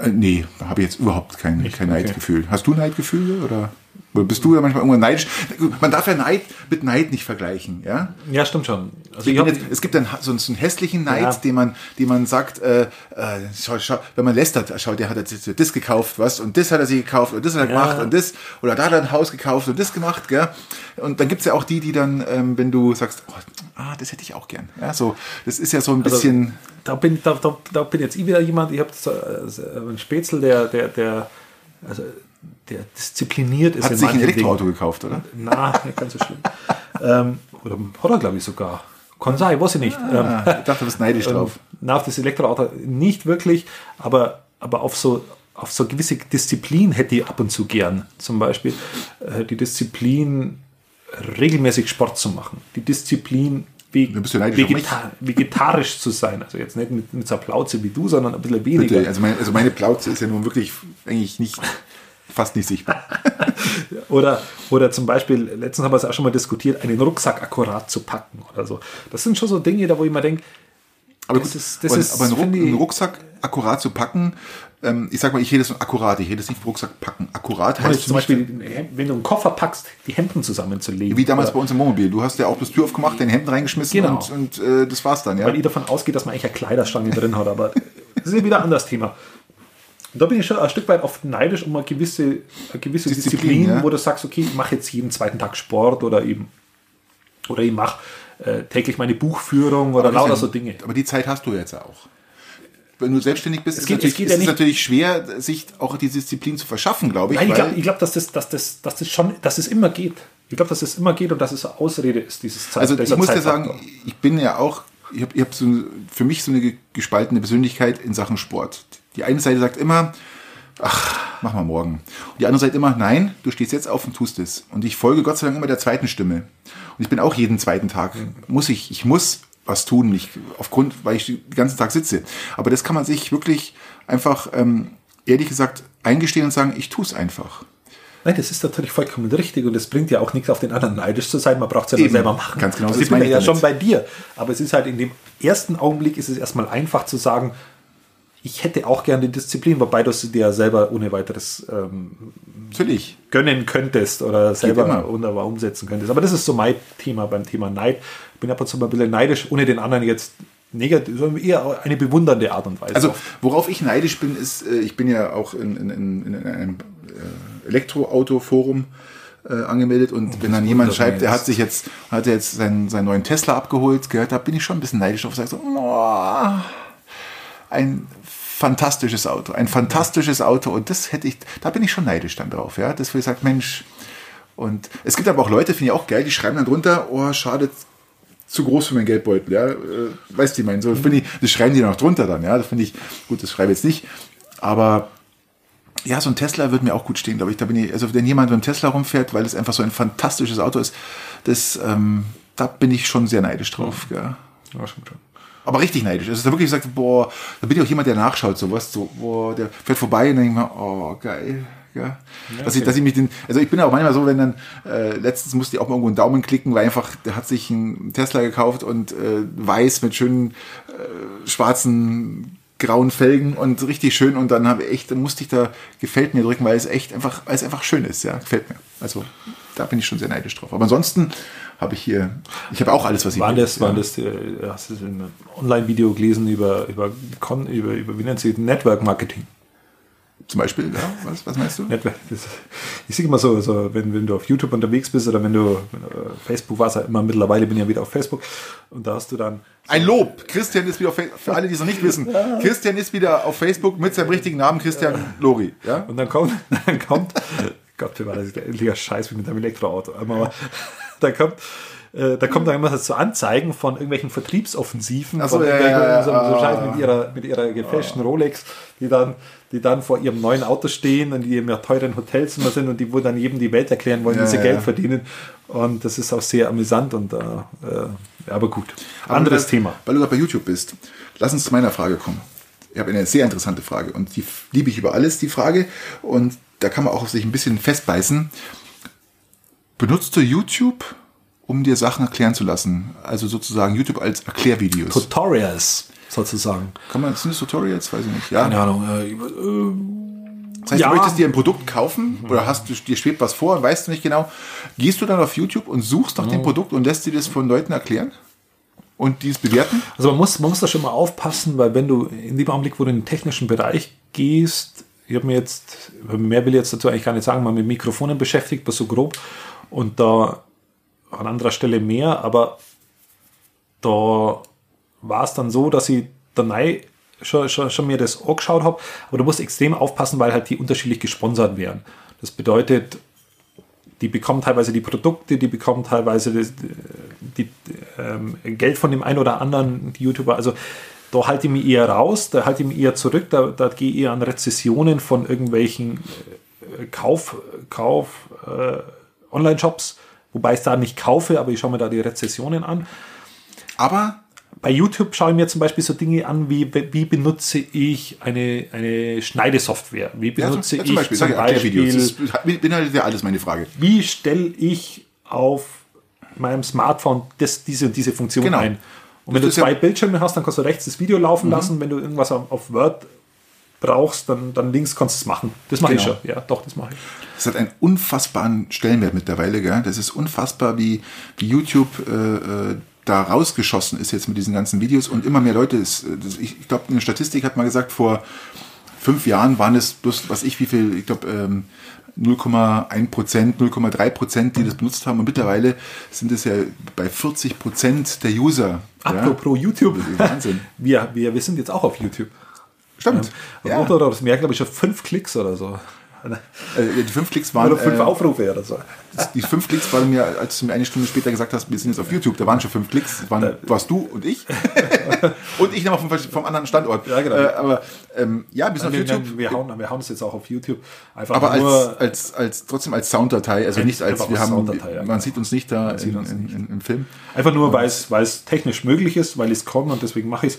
äh, nee, habe ich jetzt überhaupt kein, kein okay. Neidgefühl. Hast du Neidgefühle oder, oder bist du da manchmal irgendwann neidisch? Man darf ja Neid mit Neid nicht vergleichen, ja. Ja, stimmt schon. Also Ich jetzt, es gibt dann so, einen- hässlichen Neid, Ja. den man, den man sagt, äh, äh, schau, schau, wenn man lästert, schau, der hat jetzt das gekauft, was, und das hat er sich gekauft, und das hat er Ja. gemacht, und das, oder da hat er ein Haus gekauft und das gemacht, gell? Und dann gibt's ja auch die, die dann, ähm, wenn du sagst, oh, ah, das hätte ich auch gern. Ja, so, das ist ja so ein Also, bisschen, da bin, da, da, da bin jetzt ich wieder jemand, ich habe so, äh, einen Spätzl, der, der, der, also, der diszipliniert ist. hat sich ein Elektroauto Dingen. gekauft, oder? Na, nicht ganz so schlimm. ähm, oder hat er, glaube ich, sogar. Kann sein, weiß ich nicht. Ah, ich dachte, du bist neidisch Ähm, drauf. na, auf das Elektroauto nicht wirklich, aber, aber auf so auf so gewisse Disziplin hätte ich ab und zu gern. Zum Beispiel äh, die Disziplin, regelmäßig Sport zu machen. Die Disziplin, vegeta vegetarisch zu sein. Also jetzt nicht mit, mit so einer Plauze wie du, sondern ein bisschen weniger. Bitte, also meine, also meine Plauze ist ja nun wirklich eigentlich nicht, fast nicht sichtbar. Oder, oder zum Beispiel, letztens haben wir es auch schon mal diskutiert, einen Rucksack akkurat zu packen oder so. Das sind schon so Dinge, da wo ich mir denke, Aber Das gut, ist- das aber, ist, aber einen, Ruck, ich- einen Rucksack akkurat zu packen, ähm, ich sag mal, ich rede es akkurat, ich rede es nicht von Rucksack packen. Akkurat heißt zum Beispiel, den wenn du einen Koffer packst, die Hemden zusammenzulegen. wie damals bei uns im Wohnmobil. Du hast ja auch das Tür aufgemacht, deine Hemden reingeschmissen Genau. und, und äh, das war's dann, ja. Weil ich davon ausgehe, dass man eigentlich eine Kleiderstange drin hat, aber das ist ja wieder ein anderes Thema. Und da bin ich schon ein Stück weit oft neidisch um eine gewisse, eine gewisse Disziplin, Disziplin, ja. wo du sagst, okay, ich mache jetzt jeden zweiten Tag Sport oder eben, oder ich mache äh, täglich meine Buchführung oder lauter das so ist- Dinge. Aber die Zeit hast du jetzt auch. Wenn du selbstständig bist, ist, geht- natürlich, es geht ist ja es natürlich schwer, sich auch die Disziplin zu verschaffen, glaube ich. Nein, ich glaube, glaub, dass, das, dass, das, dass das schon, dass es immer geht. Ich glaube, dass es immer geht und dass es eine Ausrede ist, dieses Zeit. Also ich muss dir sagen, ich bin ja auch, ich habe hab so, für mich so eine ge- gespaltene Persönlichkeit in Sachen Sport. Die eine Seite sagt immer, ach, mach mal morgen. Und die andere Seite immer, nein, du stehst jetzt auf und tust es. Und ich folge Gott sei Dank immer der zweiten Stimme. Und ich bin auch jeden zweiten Tag, muss ich, ich muss was tun, nicht aufgrund, weil ich den ganzen Tag sitze. Aber das kann man sich wirklich einfach, ähm, ehrlich gesagt, eingestehen und sagen, ich tue es einfach. Nein, das ist natürlich vollkommen richtig und es bringt ja auch nichts auf den anderen neidisch zu sein. Man braucht es ja Eben. selber machen. Ganz genau, Das das ist bin ja ich schon damit. bei dir. Aber es ist halt in dem ersten Augenblick ist es erstmal einfach zu sagen, ich hätte auch gerne die Disziplin, wobei du sie dir ja selber ohne weiteres ähm, Natürlich. gönnen könntest oder selber immer. wunderbar umsetzen könntest. Aber das ist so mein Thema beim Thema Neid. Ich bin ab und zu mal ein bisschen neidisch, ohne den anderen jetzt negativ, sondern eher eine bewundernde Art und Weise. Also, worauf ich neidisch bin, ist, äh, ich bin ja auch in, in, in, in einem äh, Elektroauto-Forum äh, angemeldet und wenn dann jemand schreibt, er hat sich jetzt, hat er jetzt seinen, seinen neuen Tesla abgeholt, gehört, da bin ich schon ein bisschen neidisch drauf, sage so, oh, ein fantastisches Auto, ein fantastisches Auto und das hätte ich, da bin ich schon neidisch dann drauf, ja, das wo ich sage, Mensch, und es gibt aber auch Leute, finde ich auch geil, die schreiben dann drunter, oh, schade, zu groß für meinen Geldbeutel, ja, äh, weißt du, ich meine, so finde ich, das schreiben die noch drunter dann, ja, das finde ich, gut, das schreibe ich jetzt nicht, aber ja, so ein Tesla wird mir auch gut stehen, glaube ich, da bin ich, also wenn jemand mit einem Tesla rumfährt, weil es einfach so ein fantastisches Auto ist, das, ähm, da bin ich schon sehr neidisch drauf, ja. ja, schon, schon. Aber richtig neidisch. Also da wirklich sagt, boah, da bin ich auch jemand, der nachschaut, sowas, so, boah, der fährt vorbei und dann denke ich mir, oh, geil. Ja. dass, ich, dass ich mich den, also ich bin auch manchmal so, wenn dann, äh, letztens musste ich auch mal irgendwo einen Daumen klicken, weil einfach, der hat sich einen Tesla gekauft und äh, weiß mit schönen äh, schwarzen grauen Felgen und richtig schön und dann habe ich echt, dann musste ich da gefällt mir drücken, weil es echt einfach, weil es einfach schön ist, ja, gefällt mir. Also da bin ich schon sehr neidisch drauf. Aber ansonsten habe ich hier, ich habe auch alles, was ich Waren das, waren das, äh, hast du in einem Online-Video gelesen über, über, Con, über, über, wie nennt sie, Network Marketing? Zum Beispiel, ja, was, was meinst du? Network, das, ich sehe immer so, so wenn, wenn du auf YouTube unterwegs bist oder wenn du, wenn du äh, Facebook warst, ja immer mittlerweile bin ich ja wieder auf Facebook und da hast du dann Ein Lob. Christian ist wieder auf Facebook. Für alle, die es noch nicht wissen. Christian ist wieder auf Facebook mit seinem richtigen Namen, Christian Lori. Ja? Und dann kommt, dann kommt, Gott, wie war das endlicher Scheiß wie mit einem Elektroauto. Aber da kommt, äh, da kommt dann immer so Anzeigen von irgendwelchen Vertriebsoffensiven, so, von ja, ja, so, so ah. Scheiß mit ihrer, mit ihrer gefälschten Rolex, die dann, die dann vor ihrem neuen Auto stehen und die in teuren Hotelzimmer sind und die wo dann jedem die Welt erklären wollen, wie sie Geld verdienen. Und das ist auch sehr amüsant und äh, äh, aber gut. Anderes weil, Thema. Weil du gerade bei YouTube bist. Lass uns zu meiner Frage kommen. Ich habe eine sehr interessante Frage und die liebe ich über alles, die Frage. Und da kann man auch auf sich ein bisschen festbeißen. Benutzt du YouTube, um dir Sachen erklären zu lassen? Also sozusagen YouTube als Erklärvideos. Tutorials sozusagen. Kann man, sind das Tutorials? Weiß ich nicht. Ja. Keine Ahnung. Äh, äh, Das heißt, Ja. du möchtest dir ein Produkt kaufen oder hast du, dir schwebt was vor und weißt du nicht genau. Gehst du dann auf YouTube und suchst nach dem Produkt und lässt dir das von Leuten erklären? Und die es bewerten? Also man muss, man muss da schon mal aufpassen, weil wenn du in dem Augenblick, wo du in den technischen Bereich gehst, ich habe mir jetzt, mehr will ich jetzt dazu eigentlich gar nicht sagen, mal mit Mikrofonen beschäftigt, was so grob und da an anderer Stelle mehr, aber da war es dann so, dass ich danei schon, schon, schon mir das angeschaut habe, aber du musst extrem aufpassen, weil halt die unterschiedlich gesponsert werden. Das bedeutet, die bekommen teilweise die Produkte, die bekommen teilweise das, die, ähm, Geld von dem einen oder anderen YouTuber. Also da halte ich mich eher raus, da halte ich mich eher zurück, da, da gehe ich eher an Rezessionen von irgendwelchen äh, Kauf, Kauf äh, Online-Shops, wobei ich es da nicht kaufe, aber ich schaue mir da die Rezessionen an. Aber Bei YouTube schaue ich mir zum Beispiel so Dinge an, wie, wie benutze ich eine, eine Schneidesoftware? Wie benutze ja, ich zum Beispiel, zum. Beispiel beinhaltet ja alles meine Frage. wie stelle ich auf meinem Smartphone das, diese und diese Funktion Genau. ein? Und wenn Das du ist ja- zwei Bildschirme hast, dann kannst du rechts das Video laufen lassen. Wenn du irgendwas auf Word brauchst, dann, dann links kannst du es machen. Das mache ich Genau. schon. Ja, doch, das mache ich. Das hat einen unfassbaren Stellenwert mittlerweile. Gell? Das ist unfassbar, wie, wie YouTube äh, äh, da rausgeschossen ist jetzt mit diesen ganzen Videos und immer mehr Leute. Ist, äh, ich ich glaube, eine Statistik hat mal gesagt, vor fünf Jahren waren es bloß, was ich, wie viel, ich glaube, ähm, 0,1 Prozent, 0,3 Prozent, die das benutzt haben. Und mittlerweile sind es ja bei 40 Prozent der User. Apropos ja? YouTube. Wahnsinn. Wir, wir, wir sind jetzt auch auf YouTube. Stimmt. Ja. Oder das mehr, glaube ich, schon fünf Klicks oder so. Äh, die fünf Klicks waren. Oder fünf äh, Aufrufe oder so. Die fünf Klicks waren mir, als du mir eine Stunde später gesagt hast, wir sind jetzt auf YouTube, da waren schon fünf Klicks. Waren, warst du und ich. und ich nochmal vom, vom anderen Standort. Ja, genau. Äh, aber ähm, ja, wir sind wir, auf YouTube. Wir, hauen, wir hauen es jetzt auch auf YouTube. Einfach aber nur als, als, als, trotzdem als Sounddatei, also nicht als, wir haben, Sounddatei, ja. man sieht uns nicht da in, uns in, in, im Film. Einfach nur, weil es, weil es technisch möglich ist, weil ich es kann und deswegen mache ich es.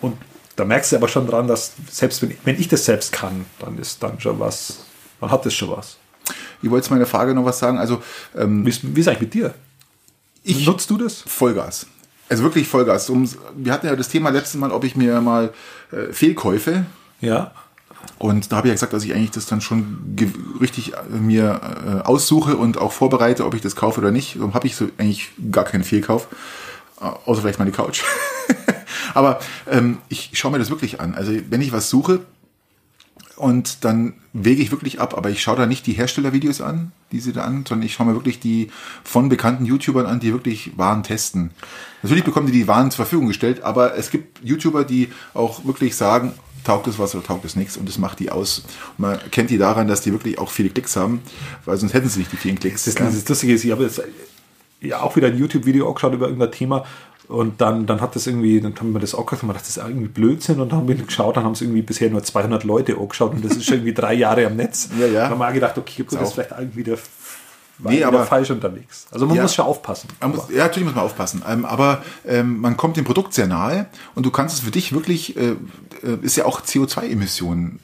Und da merkst du aber schon dran, dass selbst wenn ich, wenn ich das selbst kann, dann ist dann schon was, dann hat das schon was. Ich wollte zu meiner Frage noch was sagen. Also ähm, Wie ist, wie ist eigentlich mit dir? Ich- Nutzt du das? Vollgas. Also wirklich Vollgas. Um, wir hatten ja das Thema letztes Mal, ob ich mir mal äh, Fehlkäufe Ja. Und da habe ich ja gesagt, dass ich eigentlich das dann schon richtig äh, mir äh, aussuche und auch vorbereite, ob ich das kaufe oder nicht. Darum habe ich so eigentlich gar keinen Fehlkauf. Außer vielleicht meine Couch. Aber ähm, ich schaue mir das wirklich an. Also wenn ich was suche und dann wege ich wirklich ab, aber ich schaue da nicht die Herstellervideos an, die sie da an, sondern ich schaue mir wirklich die von bekannten YouTubern an, die wirklich Waren testen. Natürlich bekommen die die Waren zur Verfügung gestellt, aber es gibt YouTuber, die auch wirklich sagen, taugt es was oder taugt es nichts und das macht die aus. Und man kennt die daran, dass die wirklich auch viele Klicks haben, weil sonst hätten sie nicht die vielen Klicks. Das, das Lustige ist, ich habe jetzt ja auch wieder ein YouTube-Video angeschaut über irgendein Thema und dann, dann hat das irgendwie, dann haben wir das auch gehört und man dachte, das ist irgendwie Blödsinn und dann haben wir geschaut, dann haben es irgendwie bisher nur 200 Leute angeschaut und das ist schon irgendwie drei Jahre am Netz. Ja, ja. Dann haben wir auch gedacht, okay, gut, das auch- ist vielleicht irgendwie war Nee, aber- falsch unterwegs. Also man Ja. muss schon aufpassen. Man muss, ja, natürlich muss man aufpassen. Ähm, aber ähm, man kommt dem Produkt sehr nahe und du kannst es für dich wirklich, äh, äh, ist ja auch CO2-Emissionen.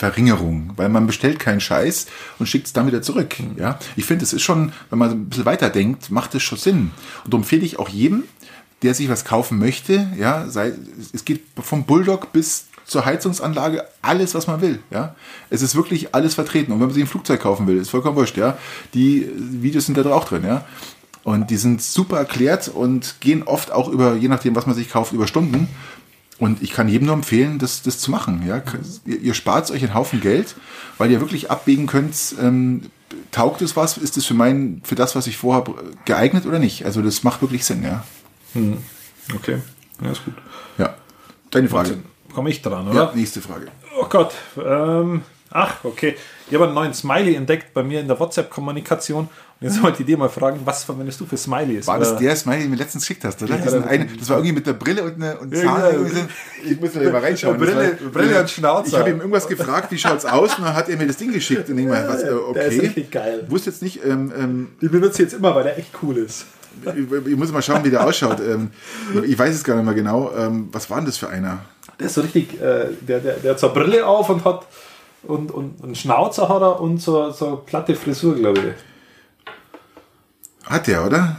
Verringerung, weil man bestellt keinen Scheiß und schickt es dann wieder zurück. Ja, ich finde, es ist schon, wenn man ein bisschen weiter denkt, macht es schon Sinn. Und darum empfehle ich auch jedem, der sich was kaufen möchte, ja, sei, es geht vom Bulldog bis zur Heizungsanlage, alles, was man will, ja. Es ist wirklich alles vertreten. Und wenn man sich ein Flugzeug kaufen will, ist vollkommen wurscht, ja. Die Videos sind da auch drin, ja. Und die sind super erklärt und gehen oft auch über, je nachdem, was man sich kauft, über Stunden. Und ich kann jedem nur empfehlen, das, das zu machen. Ja? Ihr, ihr spart euch einen Haufen Geld, weil ihr wirklich abwägen könnt, ähm, taugt es was? Ist es für mein, für das, was ich vorhabe, geeignet oder nicht? Also das macht wirklich Sinn, ja. Okay, ja, ist gut. Ja. Deine Frage. Komme ich dran, oder? Ja, nächste Frage. Oh Gott. Ähm, ach, okay. Ich habe einen neuen Smiley entdeckt bei mir in der WhatsApp-Kommunikation. Jetzt wollte ich dir mal fragen, was verwendest du für Smileys? War das Äh, der Smiley, den du mir letztens geschickt hast, oder? Ja, der- einen, das war irgendwie mit der Brille und, eine, und Zahn. ja. irgendwie so. Ich muss da mal reinschauen. Brille- Das war- Brille und Schnauzer. Ich habe ihm irgendwas gefragt, wie schaut's aus? Und dann hat er mir das Ding geschickt. Und ich meine, was, äh, okay. Der ist richtig geil. Wusste jetzt nicht, ähm, ähm, Die benutze ich jetzt immer, weil der echt cool ist. ich, ich muss mal schauen, wie der ausschaut. Ähm, ich weiß es gar nicht mehr genau. Ähm, was war denn das für einer? Der ist so richtig, äh, der, der, der hat so eine Brille auf und hat und, und einen Schnauzer hat er und so, so eine platte Frisur, glaube ich. Hat der, oder?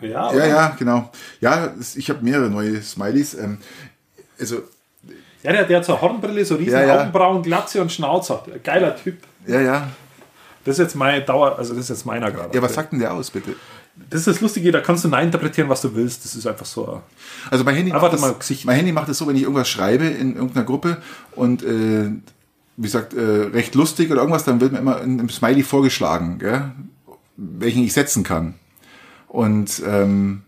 Ja, Ja, ja, genau. Ja, ich habe mehrere neue Smileys. Ähm, also, ja der, der hat so eine Hornbrille, so riesen Ja, ja. Augenbrauen, Glatze und Schnauzer. Geiler Typ. ja, ja. Das ist jetzt meine Dauer, also das ist jetzt meiner gerade. Ja, was sagt denn der aus, bitte? Das ist das Lustige, da kannst du interpretieren, was du willst. Das ist einfach so. Also mein Handy, macht das, mein Handy macht das so, wenn ich irgendwas schreibe in irgendeiner Gruppe und äh, wie gesagt, äh, recht lustig oder irgendwas, dann wird mir immer ein, ein Smiley vorgeschlagen, gell? Welchen ich setzen kann. Und ähm,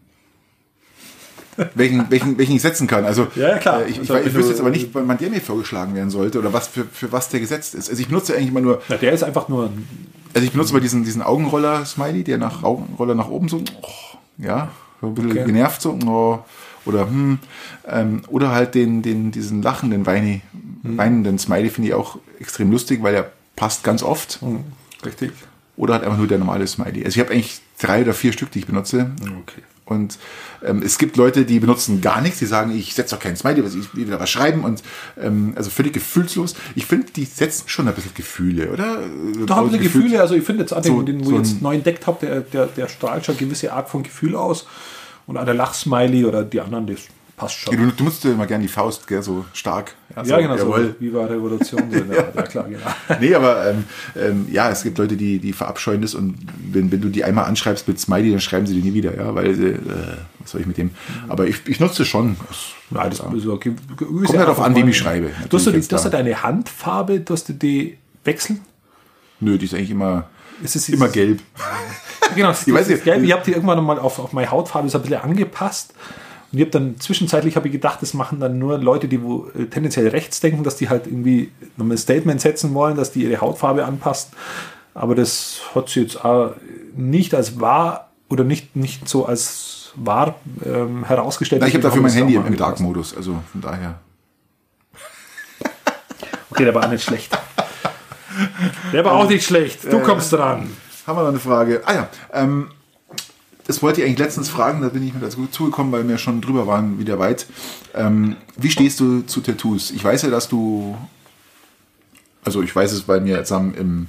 welchen, welchen, welchen ich setzen kann. Also Ja, ja, klar. äh, ich, ich, Also, ich wüsste jetzt aber nicht, wann der mir vorgeschlagen werden sollte oder was für, für was der gesetzt ist. Also ich benutze eigentlich immer nur Na, der ist einfach nur ein also ich benutze mal diesen, diesen Augenroller-Smiley, der nach Augenroller nach oben so, oh, ja, so ein bisschen Okay. genervt so, oh, oder hm, ähm, oder halt den, den, diesen lachenden, weini, Hm. weinenden Smiley finde ich auch extrem lustig, weil er passt ganz oft. richtig. Oder halt einfach nur der normale Smiley. Also ich habe eigentlich drei oder vier Stück, die ich benutze. Okay. Und ähm, es gibt Leute, die benutzen gar nichts, die sagen, ich setze doch keinen Smiley, ich will wieder was schreiben und ähm, also völlig gefühlslos. Ich finde, die setzen schon ein bisschen Gefühle, oder? Da haben sie Gefühl- Gefühle, also ich finde jetzt auch So- den, wo so ich jetzt ein- neu entdeckt habe, der, der, der strahlt schon eine gewisse Art von Gefühl aus. Und auch der Lachsmiley oder die anderen, das passt schon. Du, du nutzt ja immer gerne die Faust, gell, so stark. Ja, so, genau, jawohl. so wie war Revolution. So ja. ja, klar, genau. nee, aber ähm, ähm, ja, es gibt Leute, die, die verabscheuen das und wenn, wenn du die einmal anschreibst mit Smiley, dann schreiben sie die nie wieder, ja, weil äh, was soll ich mit dem? Aber ich, ich nutze schon. Ja, das ja. ist okay. Kommt halt darauf an, wie ich schreibe. Du hast, du, du hast deine Handfarbe, du hast die wechseln? Nö, die ist eigentlich immer, ist es, immer gelb. genau, ich weiß nicht. Gelb. Ich habe die irgendwann mal auf, auf meine Hautfarbe so ein bisschen angepasst. Und ich habe dann zwischenzeitlich habe ich gedacht, das machen dann nur Leute, die wo äh, tendenziell rechts denken, dass die halt irgendwie nochmal ein Statement setzen wollen, dass die ihre Hautfarbe anpasst. Aber das hat sie jetzt auch nicht als wahr oder nicht, nicht so als wahr ähm, herausgestellt. Na, ich habe dafür mein Handy im Dark-Modus, also von daher. okay, der war auch nicht schlecht. Der war auch nicht schlecht. Du kommst dran. Haben wir noch eine Frage? Ah ja, ähm, das wollte ich eigentlich letztens fragen, da bin ich mir dazu zugekommen, weil wir schon drüber waren, wieder weit. Ähm, wie stehst du zu Tattoos? Ich weiß ja, dass du, also ich weiß es, bei wir zusammen im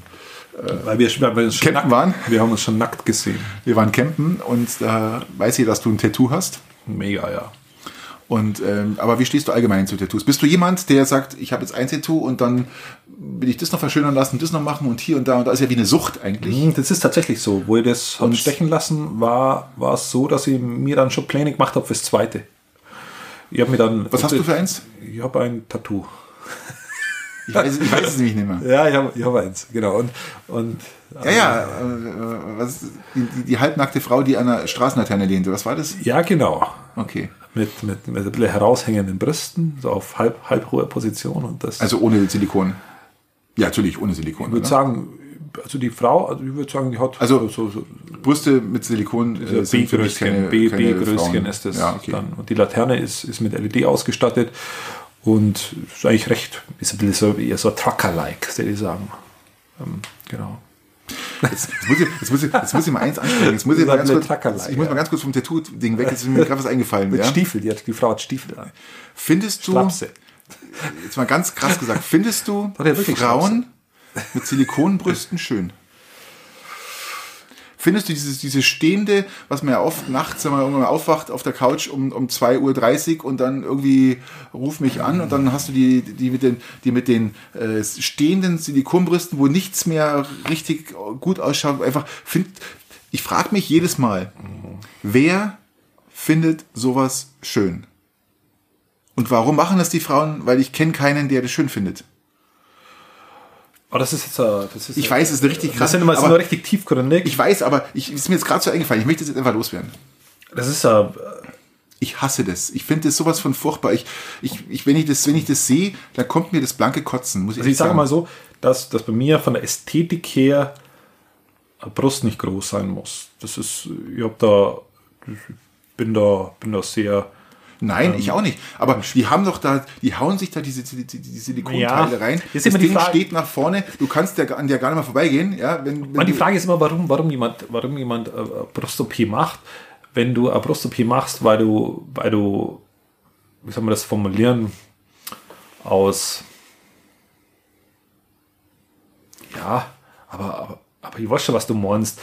äh, weil wir, weil wir Campen nackt, waren. Wir haben uns schon nackt gesehen. Wir waren campen und da weiß ich, dass du ein Tattoo hast. Mega, ja. Und ähm, aber wie stehst du allgemein zu Tattoos? Bist du jemand, der sagt, ich habe jetzt ein Tattoo und dann will ich das noch verschönern lassen, das noch machen und hier und da und da ist ja wie eine Sucht eigentlich. Hm, das ist tatsächlich so. Wo ich das und stechen lassen, war war es so, dass ich mir dann schon Pläne gemacht habe fürs zweite. Ich habe mir dann. Was hast du für eins? Ich habe ein Tattoo. Ich weiß, ich weiß es nämlich nicht mehr. Ja, ich habe ich hab eins, genau. Und, und, ja, ja, äh, was, die, die, halbnackte Frau, die an der Straßenlaterne lehnte, was war das? Ja, genau. Okay. Mit, mit, mit ein bisschen heraushängenden Brüsten, so auf halb, halb hoher Position. Und das also ohne Silikon? Ja, natürlich ohne Silikon. Ich würde sagen, also die Frau, also ich würde sagen, die hat also so, so Brüste mit Silikon äh, B-Größchen, B-Größchen ist das ja, okay. dann. Und die Laterne ist, ist mit LED ausgestattet und ist eigentlich recht, ist ein bisschen so, eher so Trucker-like, würde ich sagen. Ähm, genau. Jetzt, jetzt, muss ich, jetzt, muss ich, jetzt muss ich mal eins ansprechen. Jetzt muss ich, mal ganz kurz, ich muss mal ganz kurz vom Tattoo-Ding weg. Jetzt ist mir gerade was eingefallen. Mit ja? Stiefel, die, hat, die Frau hat Stiefel an. Findest du, Strapse. Jetzt mal ganz krass gesagt, findest du Frauen mit Silikonbrüsten schön? Findest du dieses, dieses stehende, was man ja oft nachts, wenn man irgendwann aufwacht auf der Couch um, um 2.30 Uhr und dann irgendwie ruf mich an und dann hast du die, die mit den, die mit den äh, stehenden Silikonbrüsten, wo nichts mehr richtig gut ausschaut, einfach find, ich frage mich jedes Mal, wer findet sowas schön? Und warum machen das die Frauen? Weil ich kenne keinen, der das schön findet. Aber das ist jetzt, das ist ich weiß, es ist richtig krass. Das sind immer, aber, richtig tiefgründig. Ich weiß, aber ich, ist mir jetzt gerade so eingefallen. Ich möchte das jetzt einfach loswerden. Das ist ja. Ich hasse das. Ich finde das sowas von furchtbar. Ich, ich, ich, wenn ich das, wenn ich das sehe, dann kommt mir das blanke Kotzen. Muss ich also ich sage mal so, dass, dass bei mir von der Ästhetik her eine Brust nicht groß sein muss. Das ist, ich habe da, bin da, bin da sehr Nein, ähm, ich auch nicht. Aber die haben doch da, die hauen sich da diese, diese, diese Silikonteile ja, rein. Das Ding Frage, steht nach vorne. Du kannst der, an der gar nicht mal vorbeigehen. Ja, wenn, wenn die Frage ist immer, warum, warum jemand, warum jemand äh, Brust-OP macht. Wenn du eine Brust-OP machst, weil du, weil du, wie soll man das formulieren, aus, ja, aber, aber, aber ich weiß schon, was du meinst.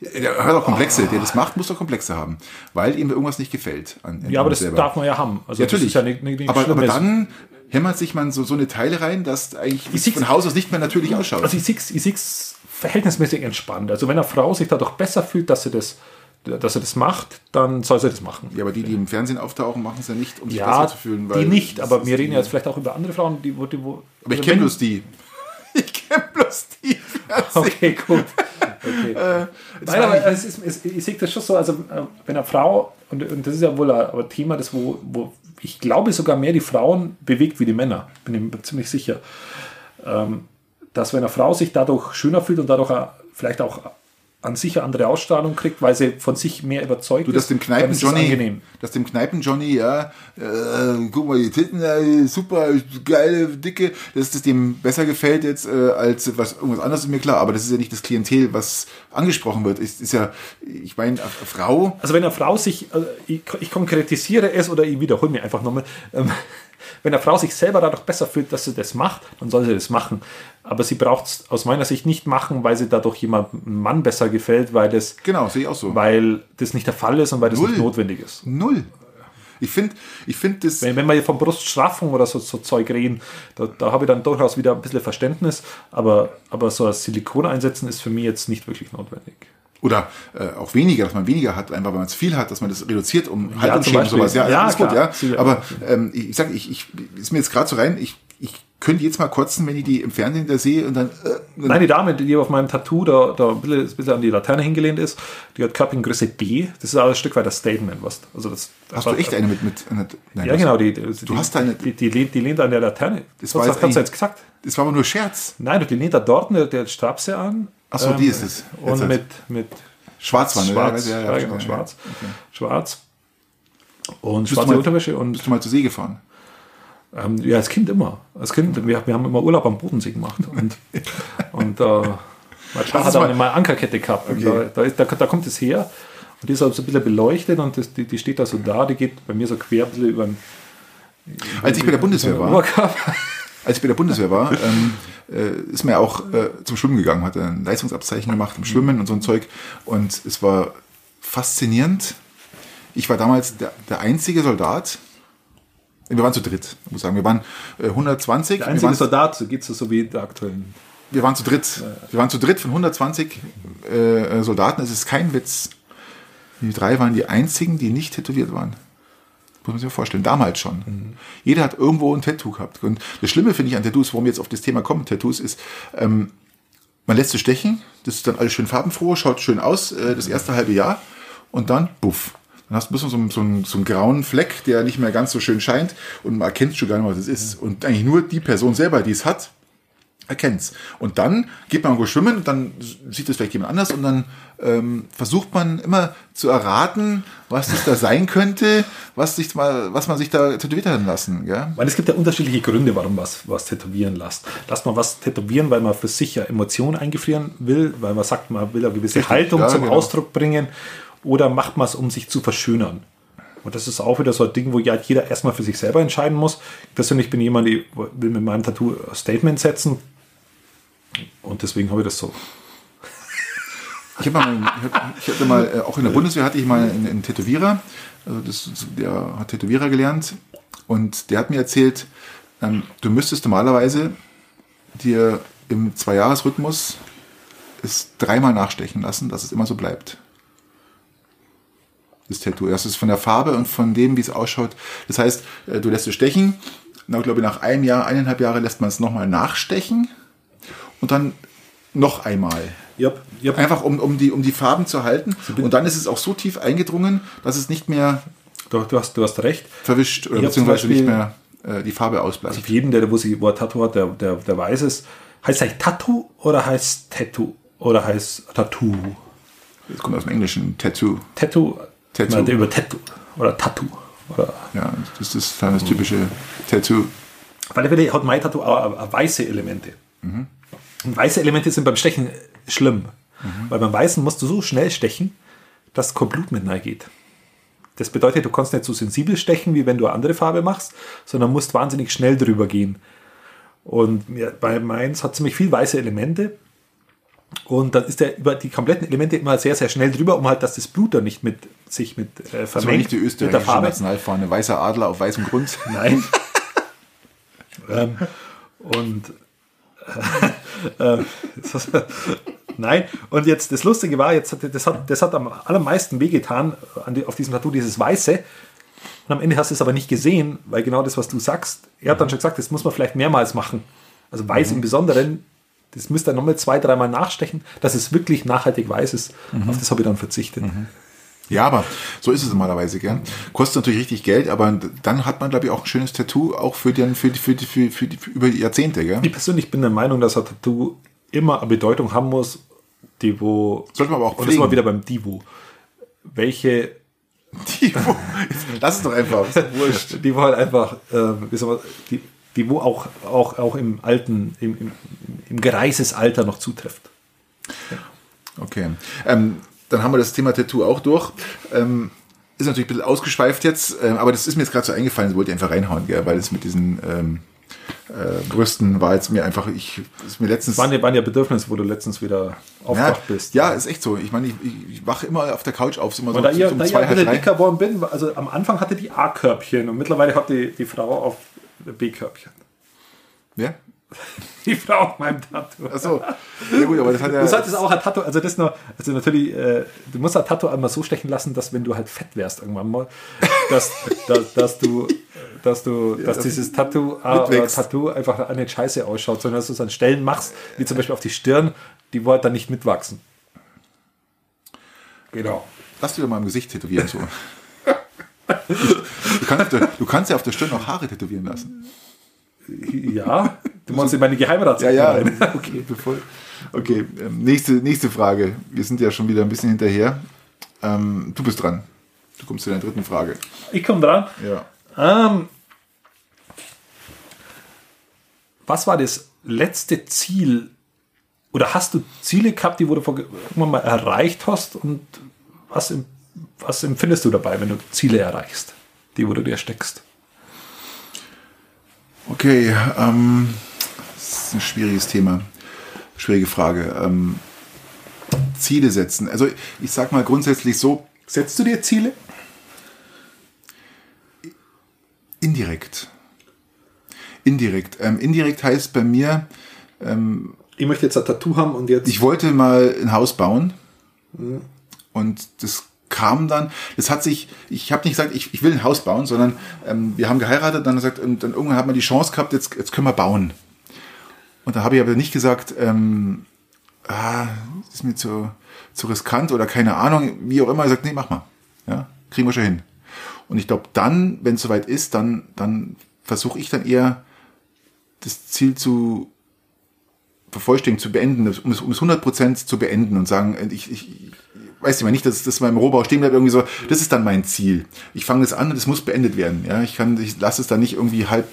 Der hat auch Komplexe, der das macht, muss doch Komplexe haben, weil ihm irgendwas nicht gefällt. An, ja, aber das selber. darf man ja haben. Also ja, natürlich. Ja nicht, nicht aber, aber dann hämmert sich man so, so eine Teile rein, dass eigentlich von Haus aus nicht mehr natürlich ausschaut. Also ich sehe ich sehe verhältnismäßig entspannt. Also wenn eine Frau sich dadurch besser fühlt, dass sie das dass er das macht, dann soll sie das machen. Ja, aber die, die im Fernsehen auftauchen, machen es ja nicht, um sich ja, besser zu fühlen. die nicht, aber wir reden ja jetzt vielleicht auch über andere Frauen, die, wo, die wo, Aber ich kenne bloß die. Ich kenne bloß die. Okay, gut. Okay. Äh, Nein, aber es ist, es, ich sehe das schon so, also äh, wenn eine Frau, und, und das ist ja wohl ein, Thema, das wo, wo ich glaube sogar mehr die Frauen bewegt wie die Männer, bin ich mir ziemlich sicher, ähm, dass wenn eine Frau sich dadurch schöner fühlt und dadurch vielleicht auch an sich eine andere Ausstrahlung kriegt, weil sie von sich mehr überzeugt du, dass dem Kneipen ist. Johnny, dass dem Kneipen Johnny, ja, äh, guck mal, die Titten, äh, super geile, dicke, dass das dem besser gefällt jetzt äh, als was irgendwas anderes ist mir klar, aber das ist ja nicht das Klientel, was angesprochen wird. Ist, ist ja, ich meine, Frau. Also wenn eine Frau sich, also ich, ich konkretisiere es oder ich wiederhole mir einfach nochmal. Ähm, wenn eine Frau sich selber dadurch besser fühlt, dass sie das macht, dann soll sie das machen. Aber sie braucht es aus meiner Sicht nicht machen, weil sie dadurch jemandem Mann besser gefällt, weil das, genau, sehe ich auch so. weil das nicht der Fall ist und weil das Null. nicht notwendig ist. Null. Ich finde, ich finde das. Wenn, wenn wir hier von Bruststraffung oder so, so Zeug reden, da, da habe ich dann durchaus wieder ein bisschen Verständnis, aber, aber so ein Silikon einsetzen ist für mich jetzt nicht wirklich notwendig. Oder äh, auch weniger, dass man weniger hat, einfach weil man es viel hat, dass man das reduziert um Ja, Haltungsschäden und sowas. Ja, ja, ist gut, klar. ja. Aber ähm, ich, ich sag, ich, ich ist mir jetzt gerade so rein, ich, ich könnte jetzt mal kotzen, wenn ich die im Fernsehen da sehe und dann, äh, dann Nein, die Dame, die auf meinem Tattoo da, da ein, bisschen, ein bisschen an die Laterne hingelehnt ist, die hat Körpergröße B. Das ist auch ein Stück weit das Statement. Was, also das, hast du echt eine mit, mit eine, nein, Ja, genau. Die, die, Du hast eine- Die, die, lehnt, die lehnt an der Laterne. Das was jetzt hast du jetzt gesagt? Das war aber nur Scherz. Nein, die lehnt da dort der, der Strapse an. ähm, Ach so, die ist es. Jetzt Und halt. mit, mit Schwarz war, ne? Schwarz, Ja, ja, ja, ja, genau, ja, schwarz. Okay. Schwarz. Und schwarze mal- Unterwäsche und Bist du mal zur See gefahren? Ähm, ja, als Kind immer. Als Kind, wir, wir haben immer Urlaub am Bodensee gemacht. Und, und äh, mein Papa hat mal- dann immer Ankerkette gehabt. Okay. da, da, ist, da, da kommt es her. Und die ist halt so ein bisschen beleuchtet und das, die, die steht da so da, die geht bei mir so quer ein bisschen über den Als ich bei der Bundeswehr war, als ich bei der Bundeswehr war, ähm, äh, ist mir auch äh, zum Schwimmen gegangen, hat ein Leistungsabzeichen gemacht im Schwimmen und so ein Zeug. Und es war faszinierend. Ich war damals der, der einzige Soldat. Wir waren zu dritt, muss ich sagen. Wir waren äh, 120. Der wir, einzige waren, Soldat, so geht es so wie der aktuellen. wir waren zu dritt. Wir waren zu dritt von 120 äh, Soldaten. Es ist kein Witz. Die drei waren die einzigen, die nicht tätowiert waren. Muss man sich mal vorstellen. Damals schon. Jeder hat irgendwo ein Tattoo gehabt. Und das Schlimme finde ich an Tattoos, warum wir jetzt auf das Thema kommen, Tattoos, ist, ähm, man lässt es stechen. Das ist dann alles schön farbenfroh, schaut schön aus, äh, das erste halbe Jahr. Und dann, buff. Dann hast du ein bisschen so, einen- so, so einen grauen Fleck, der nicht mehr ganz so schön scheint. Und man erkennt schon gar nicht, was es ist. Und eigentlich nur die Person selber, die es hat, erkennt's. Und dann geht man irgendwo schwimmen, und dann sieht es vielleicht jemand anders und dann ähm, versucht man immer zu erraten, was das da sein könnte, was, sich mal, was man sich da tätowiert hat lassen. Gell? Weil es gibt ja unterschiedliche Gründe, warum was, was tätowieren lasst. Lasst man was tätowieren, weil man für sich ja Emotionen eingefrieren will, weil man sagt, man will eine gewisse Richtig, Haltung ja, zum genau. Ausdruck bringen, oder macht man es, um sich zu verschönern. Und das ist auch wieder so ein Ding, wo ja jeder erstmal für sich selber entscheiden muss. Ich persönlich bin jemand, der will mit meinem Tattoo ein Statement setzen. Und deswegen habe ich das so. Ich, mal, ich hatte mal, äh, auch in der Bundeswehr hatte ich mal einen, einen Tätowierer, also das, der hat Tätowierer gelernt und der hat mir erzählt, ähm, du müsstest normalerweise dir im Zweijahresrhythmus es dreimal nachstechen lassen, dass es immer so bleibt. Das Tattoo. Das ist von der Farbe und von dem, wie es ausschaut. Das heißt, äh, du lässt es stechen, na, glaube ich, nach einem Jahr, eineinhalb Jahre lässt man es nochmal nachstechen und dann noch einmal. Yep, yep. Einfach um, um, die, um die Farben zu halten. Und dann ist es auch so tief eingedrungen, dass es nicht mehr Du, du, hast, du hast recht. verwischt oder beziehungsweise Beispiel- nicht mehr äh, die Farbe ausbleibt. Auf jeden, der, wo sie wo ein Tattoo hat, der, der, der weiß es. Heißt es eigentlich Tattoo oder heißt Tattoo? Oder heißt Tattoo? Das kommt aus dem Englischen, Tattoo. Tattoo? Tattoo. Nein, über Tattoo. Oder Tattoo. Oder Ja, das ist dann das typische Tattoo. Auf alle Fälle hat mein Tattoo auch, auch weiße Elemente. Und weiße Elemente sind beim Stechen schlimm. Weil beim Weißen musst du so schnell stechen, dass kein Blut mit geht. Das bedeutet, du kannst nicht so sensibel stechen, wie wenn du eine andere Farbe machst, sondern musst wahnsinnig schnell drüber gehen. Und bei meins hat ziemlich viel weiße Elemente. Und dann ist der über die kompletten Elemente immer sehr, sehr schnell drüber, um halt, dass das Blut dann nicht mit sich mit äh, Das war vermengt nicht die österreichische. Nationalfahne. Weißer Adler auf weißem Grund. Nein. ähm, und äh, äh, nein, und jetzt das Lustige war, jetzt hat, das, hat, das hat am allermeisten wehgetan an auf diesem Tattoo, dieses Weiße. Und am Ende hast du es aber nicht gesehen, weil genau das, was du sagst, er hat dann schon gesagt, das muss man vielleicht mehrmals machen. Also weiß im Besonderen, das müsst ihr nochmal zwei, dreimal nachstechen, dass es wirklich nachhaltig weiß ist. Auf das habe ich dann verzichtet. Ja, aber so ist es normalerweise, gell? Kostet natürlich richtig Geld, aber dann hat man, glaube ich, auch ein schönes Tattoo, auch für, den, für, die, für, die, für, für, die, für über die Jahrzehnte, gell? Ich persönlich bin der Meinung, dass ein Tattoo immer eine Bedeutung haben muss, die wo. Sollte man aber auch Und das pflegen. wieder beim Divo. Welche, Die, wo, lass es doch einfach. ist doch Wurscht. die wo halt einfach, äh, wie soll man, die, die wo auch, auch, auch im alten, im, im, im Gereisesalter noch zutrifft. Okay. Ähm, dann haben wir das Thema Tattoo auch durch. Ähm, ist natürlich ein bisschen ausgeschweift jetzt, ähm, aber das ist mir jetzt gerade so eingefallen, das wollte ich einfach reinhauen, gell, weil es mit diesen ähm, äh, Brüsten war jetzt mir einfach, ich, ist mir letztens. Waren ja, waren ja Bedürfnisse, wo du letztens wieder aufgewacht ja, bist. Ja, ist echt so. Ich meine, ich, ich wache immer auf der Couch auf, immer so da ihr, um da zwei, ich ein dicker geworden bin, also am Anfang hatte die A-Körbchen und mittlerweile hat die, die Frau auf B-Körbchen. Ja? Die Frau auf meinem Tattoo. Achso. Ja gut, aber das hat ja. Du solltest auch ein Tattoo, also das nur, also natürlich, äh, du musst ein Tattoo einmal so stechen lassen, dass wenn du halt fett wärst irgendwann mal, dass, dass, dass du, dass du, dass dieses Tattoo, äh, Tattoo einfach eine Scheiße ausschaut, sondern dass du es an Stellen machst, wie zum Beispiel auf die Stirn, die wollen dann nicht mitwachsen. Genau. Lass dich doch mal im Gesicht tätowieren so. du, kannst der, du kannst ja auf der Stirn auch Haare tätowieren lassen. Ja, du meinst in meine Geheimrat. Ja, ja. Okay, bevor, okay ähm, nächste, nächste Frage. Wir sind ja schon wieder ein bisschen hinterher. Ähm, du bist dran. Du kommst zu deiner dritten Frage. Ich komme dran. Ja. Ähm, was war das letzte Ziel? Oder hast du Ziele gehabt, die du irgendwann mal erreicht hast? Und was, was empfindest du dabei, wenn du Ziele erreichst, die wo du dir steckst? Okay, ähm, das ist ein schwieriges Thema. Schwierige Frage. Ähm, Ziele setzen. Also ich sag mal grundsätzlich so. Setzt du dir Ziele? Indirekt. Indirekt. Ähm, indirekt heißt bei mir. Ähm, ich möchte jetzt ein Tattoo haben und jetzt. Ich wollte mal ein Haus bauen. Mhm. Und das kam dann, das hat sich, ich habe nicht gesagt, ich, ich will ein Haus bauen, sondern ähm, wir haben geheiratet, dann gesagt, und dann irgendwann hat man die Chance gehabt, jetzt, jetzt können wir bauen. Und da habe ich aber nicht gesagt, ähm, ah, ist mir zu, zu riskant oder keine Ahnung, wie auch immer. Ich gesagt, nee, mach mal. Ja, kriegen wir schon hin. Und ich glaube, dann, wenn es soweit ist, dann, dann versuche ich dann eher das Ziel zu vervollständigen, zu beenden, um es, um es 100% zu beenden und sagen, ich, ich, weiß ich mal nicht, dass das beim Rohbau stehen bleibt, irgendwie so, das ist dann mein Ziel. Ich fange das an und es muss beendet werden. Ja, ich kann, ich lasse es dann nicht irgendwie halb,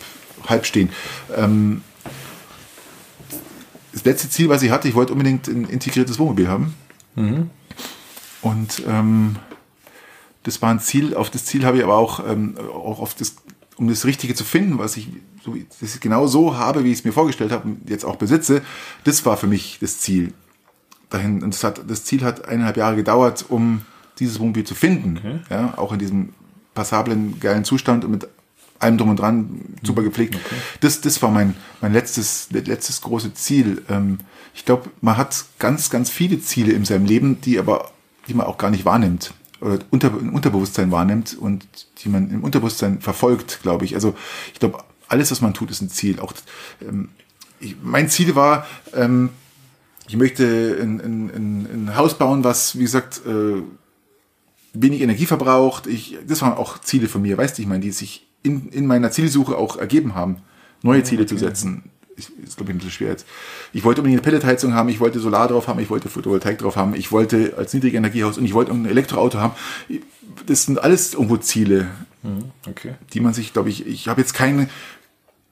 halb stehen. Ähm, das letzte Ziel, was ich hatte, ich wollte unbedingt ein integriertes Wohnmobil haben. Mhm. Und ähm, das war ein Ziel, auf das Ziel habe ich aber auch, ähm, auch auf das, um das Richtige zu finden, was ich, so, das ich genau so habe, wie ich es mir vorgestellt habe und jetzt auch besitze, das war für mich das Ziel dahin. Und das, hat, das Ziel hat eineinhalb Jahre gedauert, um dieses Wohnmobil zu finden. Okay. Ja, auch in diesem passablen, geilen Zustand und mit allem drum und dran, super mhm. gepflegt. Okay. Das, das war mein, mein letztes, letztes große Ziel. Ähm, ich glaube, man hat ganz, ganz viele Ziele in seinem Leben, die aber, die man auch gar nicht wahrnimmt oder unter, im Unterbewusstsein wahrnimmt und die man im Unterbewusstsein verfolgt, glaube ich. Also ich glaube, alles, was man tut, ist ein Ziel. Auch ähm, ich, mein Ziel war, ähm, ich möchte ein, ein, ein, Haus bauen, was, wie gesagt, äh, wenig Energie verbraucht. Ich, das waren auch Ziele von mir, weißt du, ich meine, die sich in, in meiner Zielsuche auch ergeben haben, neue Ziele okay. zu setzen. Ich, ist, glaube ich, ein bisschen schwer jetzt. Ich wollte unbedingt eine Pelletheizung haben, ich wollte Solar drauf haben, ich wollte Photovoltaik drauf haben, ich wollte als Niedrigenergiehaus und ich wollte ein Elektroauto haben. Das sind alles irgendwo Ziele, mhm, okay. die man sich, glaube ich, ich habe jetzt keine,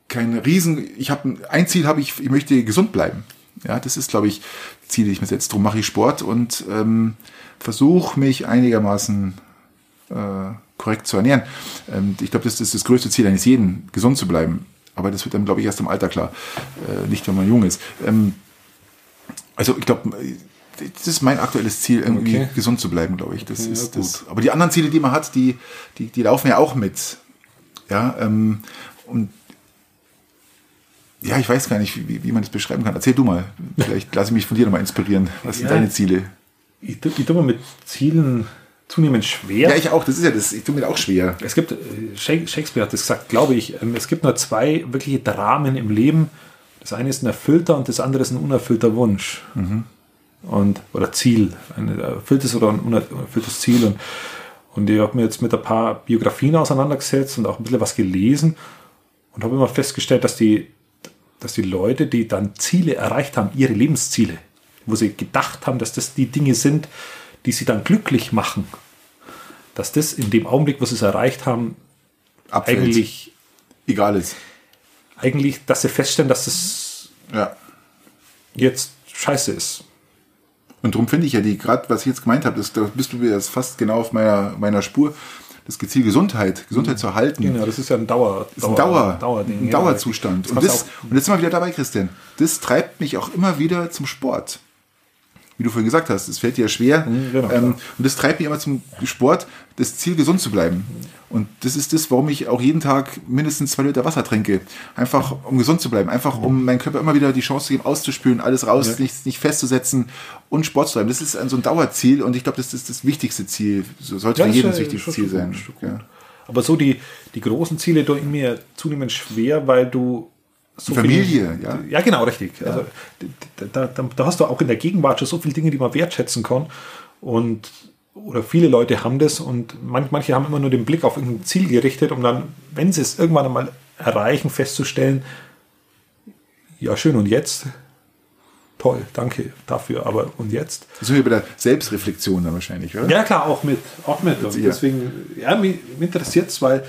kein Riesen, ich habe ein Ziel habe ich, ich möchte gesund bleiben. Ja, das ist, glaube ich, Ziel, die ich mir setze. Darum mache ich Sport und ähm, versuche mich einigermaßen äh, korrekt zu ernähren. Ähm, ich glaube, das ist das größte Ziel eines jeden, gesund zu bleiben. Aber das wird dann, glaube ich, erst im Alter klar, äh, nicht wenn man jung ist. Ähm, also ich glaube, das ist mein aktuelles Ziel, irgendwie okay. gesund zu bleiben, glaube ich. Das okay, ist ja, das. Aber die anderen Ziele, die man hat, die, die, die laufen ja auch mit. Ja, ähm, und ja, ich weiß gar nicht, wie, wie man das beschreiben kann. Erzähl du mal. Vielleicht lasse ich mich von dir nochmal inspirieren. Was sind deine Ziele? Ich, ich tue mir mit Zielen zunehmend schwer. Ja, ich auch. Das ist ja das. Ich tue mir auch schwer. Es gibt, äh, Shakespeare hat das gesagt, glaube ich, ähm, es gibt nur zwei wirkliche Dramen im Leben. Das eine ist ein erfüllter und das andere ist ein unerfüllter Wunsch. Mhm. Und, oder Ziel. Ein erfülltes oder ein unerfülltes Ziel. Und, und ich habe mir jetzt mit ein paar Biografien auseinandergesetzt und auch ein bisschen was gelesen und habe immer festgestellt, dass die dass die Leute, die dann Ziele erreicht haben, ihre Lebensziele, wo sie gedacht haben, dass das die Dinge sind, die sie dann glücklich machen, dass das in dem Augenblick, wo sie es erreicht haben, Abfällt. eigentlich egal ist. Eigentlich, dass sie feststellen, dass das ja. jetzt scheiße ist. Und darum finde ich ja die, gerade was ich jetzt gemeint habe, da bist du jetzt fast genau auf meiner, meiner Spur. Das Ziel Gesundheit, Gesundheit zu erhalten. Genau, das ist ja ein Dauer, ist ein Dauer, Dauerding, ein ja. Dauerzustand. Und, das, und jetzt sind wir wieder dabei, Christian. Das treibt mich auch immer wieder zum Sport. Wie du vorhin gesagt hast, es fällt dir ja schwer. genau, ähm, und das treibt mich immer zum Sport, das Ziel, gesund zu bleiben. Und das ist das, warum ich auch jeden Tag mindestens zwei Liter Wasser trinke. Einfach, um gesund zu bleiben. Einfach, um meinem Körper immer wieder die Chance zu geben, auszuspülen, alles raus, nicht, nicht festzusetzen und Sport zu bleiben. Das ist ein, so ein Dauerziel und ich glaube, das ist das wichtigste Ziel. So sollte Ja, für jeden das ja wichtigste Ziel sein. Ja. Aber so die, die großen Ziele tun mir zunehmend schwer, weil du so Familie, ja. Ja, genau, richtig. Also, da, da, da hast du auch in der Gegenwart schon so viele Dinge, die man wertschätzen kann. Und oder viele Leute haben das und man, manche haben immer nur den Blick auf irgendein Ziel gerichtet, um dann, wenn sie es irgendwann einmal erreichen, festzustellen, ja schön und jetzt? Toll, danke dafür, aber und jetzt? Das sind wir bei der Selbstreflexion dann wahrscheinlich, oder? Ja, klar, auch mit. Auch mit. Und deswegen, ja, mich, mich interessiert es, weil,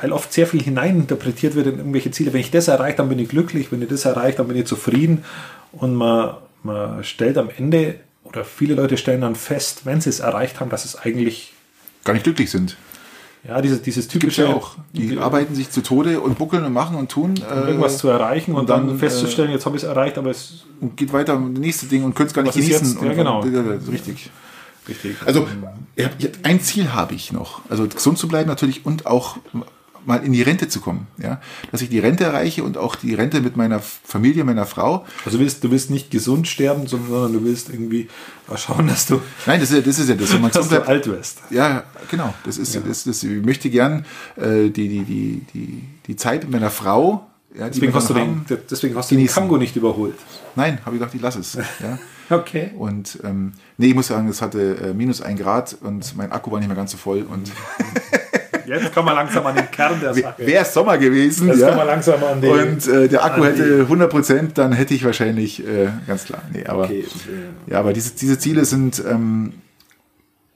weil oft sehr viel hineininterpretiert wird in irgendwelche Ziele. Wenn ich das erreiche, dann bin ich glücklich. Wenn ich das erreiche, dann bin ich zufrieden. Und man, man stellt am Ende, oder viele Leute stellen dann fest, wenn sie es erreicht haben, dass es eigentlich, Gar nicht glücklich sind. ja, dieses, dieses typische, ja auch. Die arbeiten sich zu Tode und buckeln und machen und tun. um Äh, irgendwas zu erreichen und, dann, dann, äh, festzustellen, jetzt habe ich es erreicht, aber es und geht weiter um das nächste Ding und können es gar nicht genießen. Ja, und, genau. Und, ja, das ist richtig. Also ein Ziel habe ich noch. Also gesund zu bleiben natürlich und auch mal in die Rente zu kommen. Ja? Dass ich die Rente erreiche und auch die Rente mit meiner Familie, meiner Frau. Also du willst, du willst nicht gesund sterben, sondern du willst irgendwie schauen, dass du, Nein, das ist ja das. Ist ja das. Wenn man dass du alt wirst. Ja, genau. Das ist, das, das, ich möchte gern äh, die, die, die, die, die Zeit mit meiner Frau. Ja, Deswegen hast, du den, deswegen hast du den. Kango nicht überholt. Nein, habe ich gedacht, ich lasse es. Ja. Okay. Und ähm, nee, ich muss sagen, es hatte äh, minus ein Grad und mein Akku war nicht mehr ganz so voll. Und Jetzt kommen wir langsam an den Kern der Sache. wäre es Sommer gewesen, Jetzt ja, kommen wir langsam an die. und äh, der Akku hätte 100 Prozent, dann hätte ich wahrscheinlich, äh, ganz klar, nee, aber, Okay. ja, aber diese, diese Ziele sind, ähm,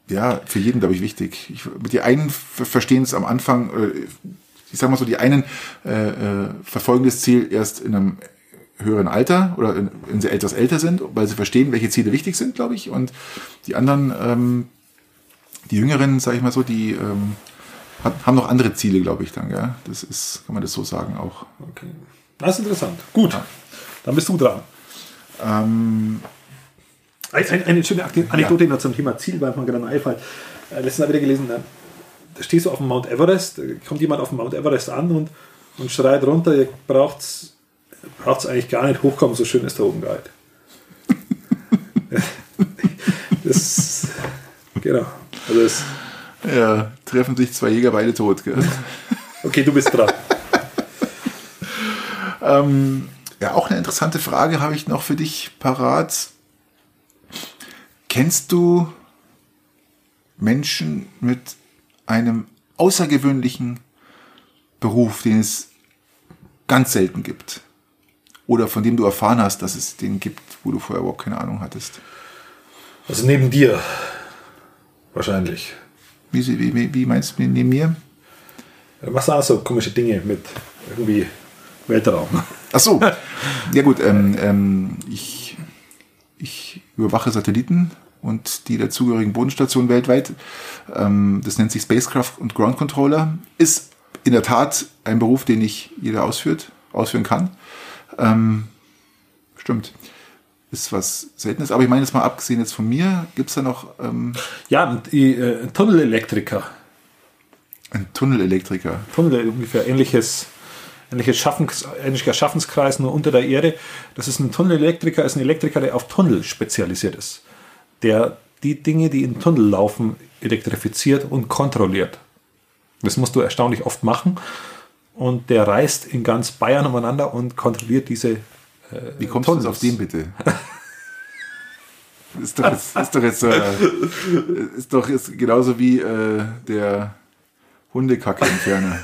ja, für jeden, glaube ich, wichtig. Ich, die einen ver- verstehen es am Anfang, äh, ich sag mal so, die einen äh, äh, verfolgen das Ziel erst in einem höheren Alter oder in, wenn sie etwas älter sind, weil sie verstehen, welche Ziele wichtig sind, glaube ich. Und die anderen, ähm, die Jüngeren, sage ich mal so, die ähm, hat, haben noch andere Ziele, glaube ich, dann. Ja? Das ist, kann man das so sagen auch. Okay. Das ist interessant. Gut. Dann bist du dran. Ähm, Eine, eine, schöne Anekdote noch zum Thema Ziel, weil man gerade einfällt. Äh, letztens Mal wieder gelesen, da, da stehst du auf dem Mount Everest, da kommt jemand auf dem Mount Everest an und, und schreit runter, ihr braucht es eigentlich gar nicht hochkommen, so schön ist da oben gehalten. das, genau. Also das, ja, treffen sich zwei Jäger, beide tot. Gell? okay, du bist dran. ähm, ja, auch eine interessante Frage habe ich noch für dich parat. Kennst du Menschen mit einem außergewöhnlichen Beruf, den es ganz selten gibt? Oder von dem du erfahren hast, dass es den gibt, wo du vorher überhaupt keine Ahnung hattest? Also neben dir. Wahrscheinlich. Wie, wie, wie- meinst du neben mir? Machst auch so komische Dinge mit irgendwie Weltraum. Ach so. Ja gut, ähm, ähm, ich, ich überwache Satelliten und die dazugehörigen Bodenstationen weltweit. Ähm, das nennt sich Spacecraft und Ground Controller. Ist in der Tat ein Beruf, den nicht jeder ausführt, ausführen kann. Ähm, stimmt. Ist was Seltenes. Aber ich meine jetzt mal abgesehen jetzt von mir, gibt es da noch ähm, Ja, die, äh, ein Tunnelelektriker. einen Tunnelelektriker. Tunnel, ungefähr ähnliches, ähnliches Schaffens, ähnlicher Schaffenskreis, nur unter der Erde. Das ist ein Tunnelelektriker, ist ein Elektriker, der auf Tunnel spezialisiert ist. Der die Dinge, die in Tunnel laufen, elektrifiziert und kontrolliert. Das musst du erstaunlich oft machen. Und der reist in ganz Bayern umeinander und kontrolliert diese Wie kommst du jetzt auf den bitte? ist doch jetzt, ist doch jetzt, äh, ist doch jetzt genauso wie äh, der Hundekacke-Entferner.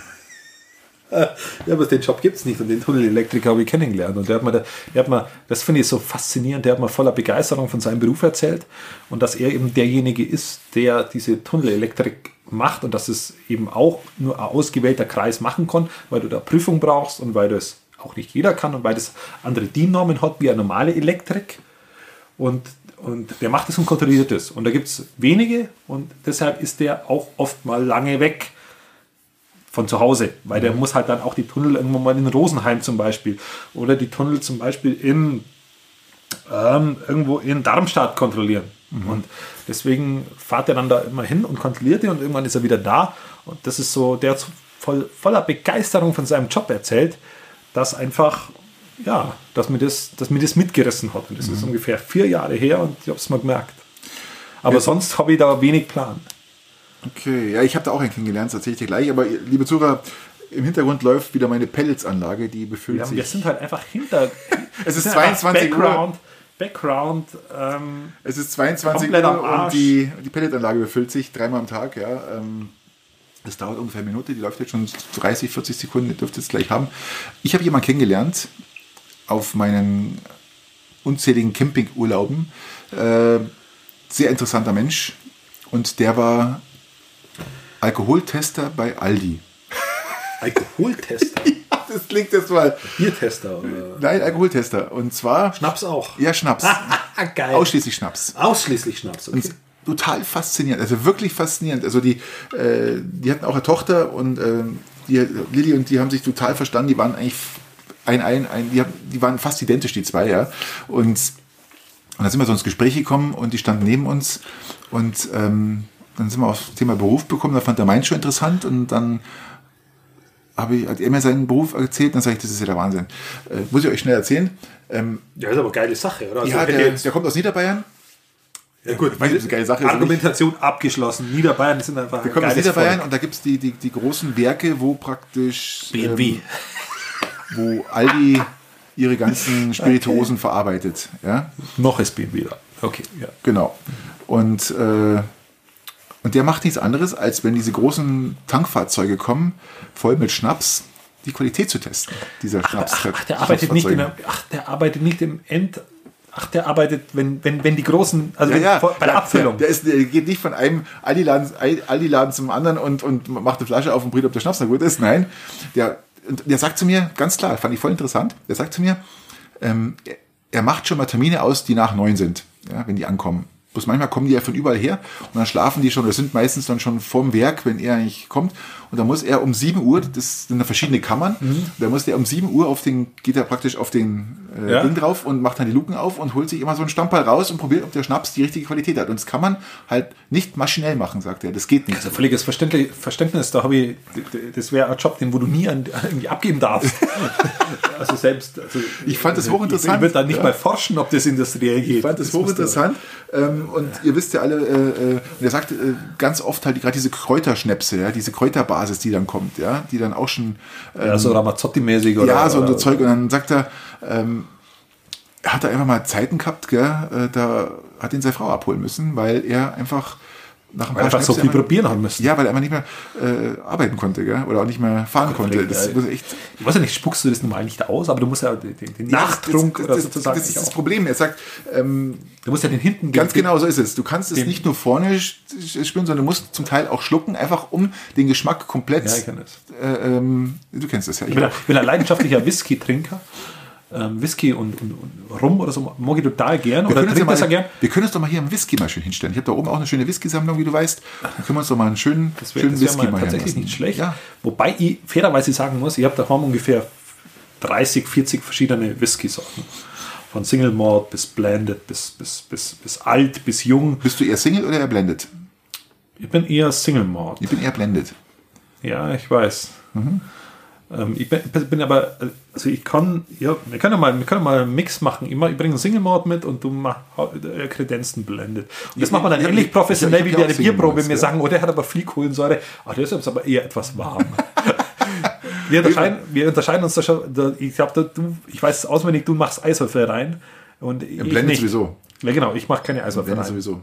Ja, aber den Job gibt es nicht und den Tunnelelektriker habe ich kennengelernt. Und der hat mir, da, der hat mir das finde ich so faszinierend, der hat mir voller Begeisterung von seinem Beruf erzählt und dass er eben derjenige ist, der diese Tunnelelektrik macht und dass es eben auch nur ein ausgewählter Kreis machen kann, weil du da Prüfung brauchst und weil das auch nicht jeder kann und weil das andere DIN-Normen hat wie eine normale Elektrik. Und und der macht es und kontrolliert es. Und da gibt es wenige und deshalb ist der auch oft mal lange weg von zu Hause, weil der muss halt dann auch die Tunnel irgendwo mal in Rosenheim zum Beispiel oder die Tunnel zum Beispiel in ähm, irgendwo in Darmstadt kontrollieren. Und deswegen fahrt er dann da immer hin und kontrolliert die und irgendwann ist er wieder da. Und das ist so, der hat voll, voller Begeisterung von seinem Job erzählt, dass einfach, ja, dass mir das, dass mir das mitgerissen hat. Und das ist ungefähr vier Jahre her und ich habe es mal gemerkt. Aber Ja. sonst habe ich da wenig Plan. Okay, ja, ich habe da auch einen kennengelernt, das erzähle ich dir gleich. Aber liebe Zuhörer, im Hintergrund läuft wieder meine Pelletsanlage, die befüllt Wir, haben, wir sich. sind halt einfach hinter. Es ist wir sind einfach 22 Uhr. Background, Background, ähm, Es ist 22 Komplett am Uhr und die, die Pelletanlage befüllt sich dreimal am Tag. Ja, ähm, das dauert ungefähr eine Minute, die läuft jetzt schon 30, 40 Sekunden, ihr dürft es gleich haben. Ich habe jemanden kennengelernt auf meinen unzähligen Campingurlauben. Äh, sehr interessanter Mensch und der war Alkoholtester bei Aldi. Alkoholtester, Das klingt jetzt mal. Biertester oder Nein, Alkoholtester. Und zwar. Schnaps auch. Ja, Schnaps. Geil. Ausschließlich Schnaps. Ausschließlich Schnaps. Okay. Und total faszinierend, also wirklich faszinierend. Also die, äh, die hatten auch eine Tochter und äh, die, Lilly und die haben sich total verstanden. Die waren eigentlich ein, ein, ein die, haben, die waren fast identisch, die zwei, ja. Und, und dann sind wir so ins Gespräch gekommen und die standen neben uns und ähm, dann sind wir aufs Thema Beruf bekommen. Da fand er meinen schon interessant und dann habe ich, hat er mir seinen Beruf erzählt, dann sage ich, das ist ja der Wahnsinn. Äh, muss ich euch schnell erzählen. Ähm, Ja, ist aber eine geile Sache, oder? Also ja, der, der kommt aus Niederbayern. ja, gut, weiß nicht, ob das eine geile Sache ist Argumentation abgeschlossen. Niederbayern sind einfach Wir ein kommen aus Niederbayern Volk. und da gibt es die, die, die großen Werke, wo praktisch BMW. ähm, wo Aldi ihre ganzen Spirituosen verarbeitet. Ja, Noch ist BMW da. Okay, ja. genau. Und, äh, und der macht nichts anderes, als wenn diese großen Tankfahrzeuge kommen, voll mit Schnaps, die Qualität zu testen. Dieser Schnaps. Ach, der arbeitet nicht der, ach, der arbeitet nicht im End. Ach, der arbeitet, wenn, wenn, wenn die großen, also ja, ja, bei der der, Abfüllung. Der, ist, der geht nicht von einem Aldi-Laden Aldi zum anderen und, und macht eine Flasche auf und probiert, ob der Schnaps noch gut ist. Nein, der, und der sagt zu mir, ganz klar, fand ich voll interessant, der sagt zu mir, ähm, er, er macht schon mal Termine aus, die nach neun sind, ja, wenn die ankommen. Bloß manchmal kommen die ja von überall her und dann schlafen die schon, oder sind meistens dann schon vorm Werk, wenn er eigentlich kommt. Und dann muss er um 7 Uhr, das sind da verschiedene Kammern, da muss er um 7 Uhr auf den, geht er praktisch auf den äh, Ja. Ding drauf und macht dann die Luken auf und holt sich immer so einen Stammball raus und probiert, ob der Schnaps die richtige Qualität hat. Und das kann man halt nicht maschinell machen, sagt er. Das geht nicht. Also völliges Verständnis, Verständnis da habe ich, das wäre ein Job, den wo du nie an, irgendwie abgeben darfst. also selbst, also Ich fand das hochinteressant. ich würde da nicht Ja. mal forschen, ob das industriell geht. Ich fand das du- hochinteressant. Ähm, und ihr wisst ja alle, äh, äh, und er sagt äh, ganz oft halt gerade diese Kräuterschnäpse, ja, diese Kräuterbasis, die dann kommt, ja, die dann auch schon äh, Ja, so Ramazzotti-mäßig oder ja, so ein oder- Zeug. Und dann sagt er, ähm, er hat da einfach mal Zeiten gehabt, gell, äh, da hat ihn seine Frau abholen müssen, weil er einfach nach ein Weil einfach so viel einfach- probieren haben müssen. Ja, weil er einfach nicht mehr äh, arbeiten konnte, gell? oder auch nicht mehr fahren konnte. Das muss echt Ich weiß ja nicht, spuckst du das normal nicht aus, aber du musst ja den, den Nachtrunk das, das, sozusagen Das ist nicht das. Problem. Er sagt, ähm, Du musst ja den hinten Ganz den- genau so ist es. Du kannst es nicht nur vorne spüren, sondern du musst zum Teil auch schlucken, einfach um den Geschmack komplett. Ja, ich kenn das. Äh, ähm, du kennst das ja. Ich bin, ein- ich bin ein leidenschaftlicher Whisky-Trinker. Ähm, Whisky und, und, und Rum oder so mag ich total gern. wir, Oder können mal, gern. wir können uns doch mal hier einen Whisky mal schön hinstellen. Ich habe da oben auch eine schöne Whisky-Sammlung, wie du weißt. Da können wir uns doch mal einen schönen, Das wäre schönen das wär Whisky mal mal tatsächlich nicht schlecht. Ja. Wobei ich fairerweise sagen muss, ich habe daheim ungefähr 30, 40 verschiedene Whisky-Sorten. Von Single Malt bis Blended, bis, bis, bis, bis alt, bis jung. Bist du eher Single oder eher Blended? Ich bin eher Single Malt. Ich bin eher Blended. Ja, ich weiß. Ähm, ich bin, bin aber, also ich kann, ja, wir können ja mal, wir können mal einen Mix machen. Ich, mach, ich bringe einen Single Malt mit und du machst äh, Kredenzen blendet. Und das Ich- macht man dann ich- ähnlich ich- professionell ich- wie bei ja der Bierprobe. Mir ja. sagen, oh, der hat aber viel Kohlensäure. Ach, der ist jetzt aber eher etwas warm. wir, unterscheiden, wir unterscheiden uns da schon. Da, ich glaube, du, ich weiß auswendig, du machst Eiswürfel rein. Und ich Blended nicht. sowieso. Ja, genau, ich mache keine Eiswürfel rein. sowieso.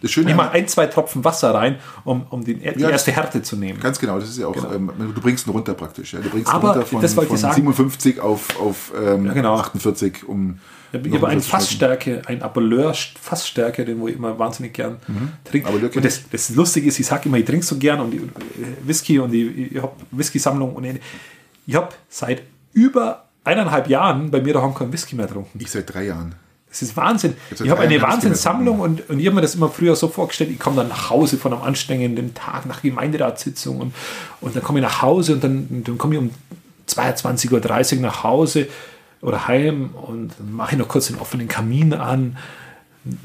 Das Schöne Ich mache ein, zwei Tropfen Wasser rein, um, um die, die Ja, erste Härte zu nehmen. Ganz genau, das ist ja auch, ähm, du bringst ihn runter praktisch. Ja. Du bringst ihn Aber, runter von, das wollte ich von sagen. 57 auf, auf ähm, genau. 48, um. Ich habe schmecken. Fassstärke, ein Apolleur Fassstärke, den wo ich immer wahnsinnig gern trinke. Apolleur kenn Und das, das Lustige ist, ich sage immer, ich trinke so gern und die, äh, Whisky und die, ich habe Whisky-Sammlung und ich habe seit über eineinhalb Jahren bei mir daheim keinen Whisky mehr getrunken. Ich seit drei Jahren. Es ist Wahnsinn. Ich habe eine Wahnsinnssammlung und, und ich habe mir das immer früher so vorgestellt, ich komme dann nach Hause von einem anstrengenden Tag nach Gemeinderatssitzung und, und dann komme ich nach Hause und dann, dann komme ich um 22.30 Uhr nach Hause oder heim und mache ich noch kurz den offenen Kamin an,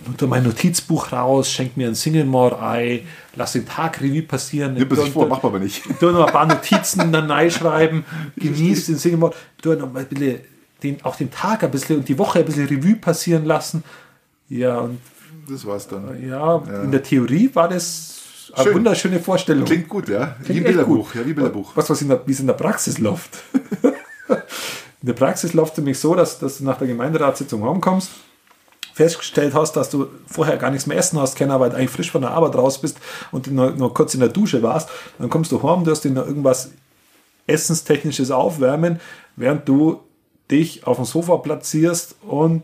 unter mein Notizbuch raus, schenke mir ein Single More Ei, lass den Tag Revue passieren. Man sich vor, macht man aber nicht. Du noch ein paar Notizen dann reinschreiben, genießt den Single Mode, du noch mal ein bisschen den, auch den Tag ein bisschen und die Woche ein bisschen Revue passieren lassen. Ja, und Das war's dann. ja, in der Theorie war das eine Schön. wunderschöne Vorstellung. Klingt gut, ja. Wie Klingt echt Bilderbuch, gut. ja, wie Bilderbuch. Was, was in der, wie es in der Praxis läuft. in der Praxis läuft es nämlich so, dass, dass du nach der Gemeinderatssitzung heimkommst, festgestellt hast, dass du vorher gar nichts mehr essen hast können, weil du eigentlich frisch von der Arbeit raus bist und nur, nur kurz in der Dusche warst. Dann kommst du heim, du hast dir noch irgendwas Essenstechnisches aufwärmen, während du dich auf dem Sofa platzierst und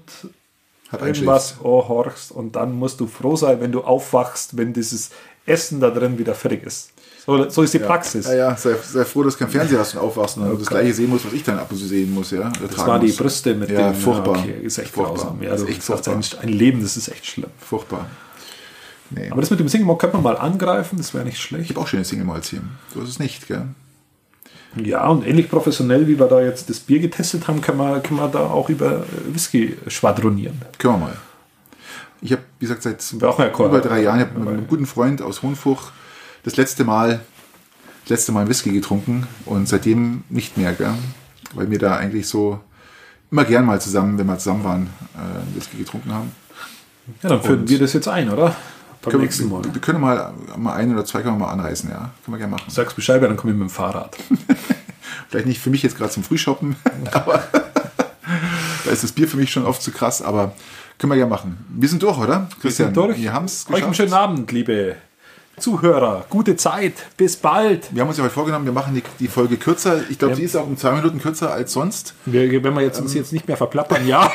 Hat irgendwas horchst und dann musst du froh sein, wenn du aufwachst, wenn dieses Essen da drin wieder fertig ist. So, so ist die Praxis. Ja, ja, sei, sei froh, dass du kein Fernseher hast und aufwachst und das gleiche sehen musst, was ich dann ab und zu sehen muss. Ja, Das waren die Brüste mit ja, dem furchtbar. Ja, okay, ist echt furchtbar. grausam. Ja, du ist echt furchtbar. ein, Leben, das ist echt schlimm. furchtbar. Nee. Aber das mit dem Single könnte man mal angreifen, das wäre nicht ich schlecht. habe auch schöne Single Malts hier. So ist es nicht, gell? Ja, und ähnlich professionell, wie wir da jetzt das Bier getestet haben, können wir, können wir da auch über Whisky schwadronieren. Können wir mal. Ich habe, wie gesagt, seit über drei Jahren mit einem guten Freund aus Hohenfuch das letzte Mal, das letzte Mal Whisky getrunken und seitdem nicht mehr, gell? Weil wir da eigentlich so immer gern mal zusammen, wenn wir zusammen waren, äh, Whisky getrunken haben. Ja, dann führen Und- wir das jetzt ein, oder? Beim Können nächsten Mal. wir, wir können mal, mal ein oder zwei können wir mal anreißen, ja. Können wir gerne machen. Sagst Bescheid, dann komme ich mit dem Fahrrad. Vielleicht nicht für mich jetzt gerade zum Frühshoppen, aber da ist das Bier für mich schon oft zu krass, aber können wir ja machen. Wir sind durch, oder? Christian, durch. wir haben es Euch einen geschafft. schönen Abend, liebe Zuhörer. Gute Zeit. Bis bald. Wir haben uns ja heute vorgenommen, wir machen die, die Folge kürzer. Ich glaube, Ja. die ist auch um zwei Minuten kürzer als sonst. Wir, wenn wir jetzt, uns jetzt nicht mehr verplappern, ja.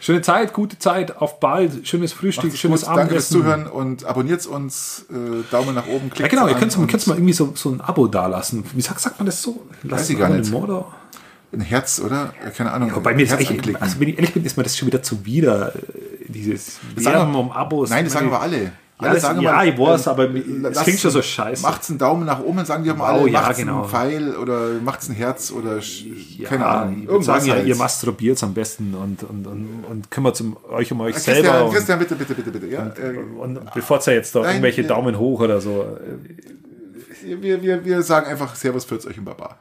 Schöne Zeit, gute Zeit, auf bald, schönes Frühstück, schönes gut, Danke fürs Abendessen. Zuhören und abonniert uns. Äh, Daumen nach oben, Ja, klickt genau, ihr könnt mal irgendwie so, so ein Abo dalassen. Wie sagt, sagt man das so? Lasst ich ein gar nicht. Da. ein Herz, oder? Keine Ahnung. Bei mir ist Herz echt, also wenn ich ehrlich bin, ist mir das schon wieder zuwider, äh, dieses sagen Werben um Abos. Nein, das sagen aber alle. Alle das- sagen ja, immer, ich weiß, aber es lasst klingt schon so scheiße. Macht's einen Daumen nach oben, sagen die mal alle. ja, macht's genau. einen Pfeil oder macht's ein Herz oder Ja, keine Ahnung. Würde sagen, ja, halt. ihr masturbiert am besten und, und, und, und kümmert euch um euch Christian, selber. Und, Christian, bitte, bitte, bitte, bitte. Ja, äh, und bevor ihr jetzt da irgendwelche Daumen hoch oder so. wir, wir, wir sagen einfach Servus, Pürz euch und Baba.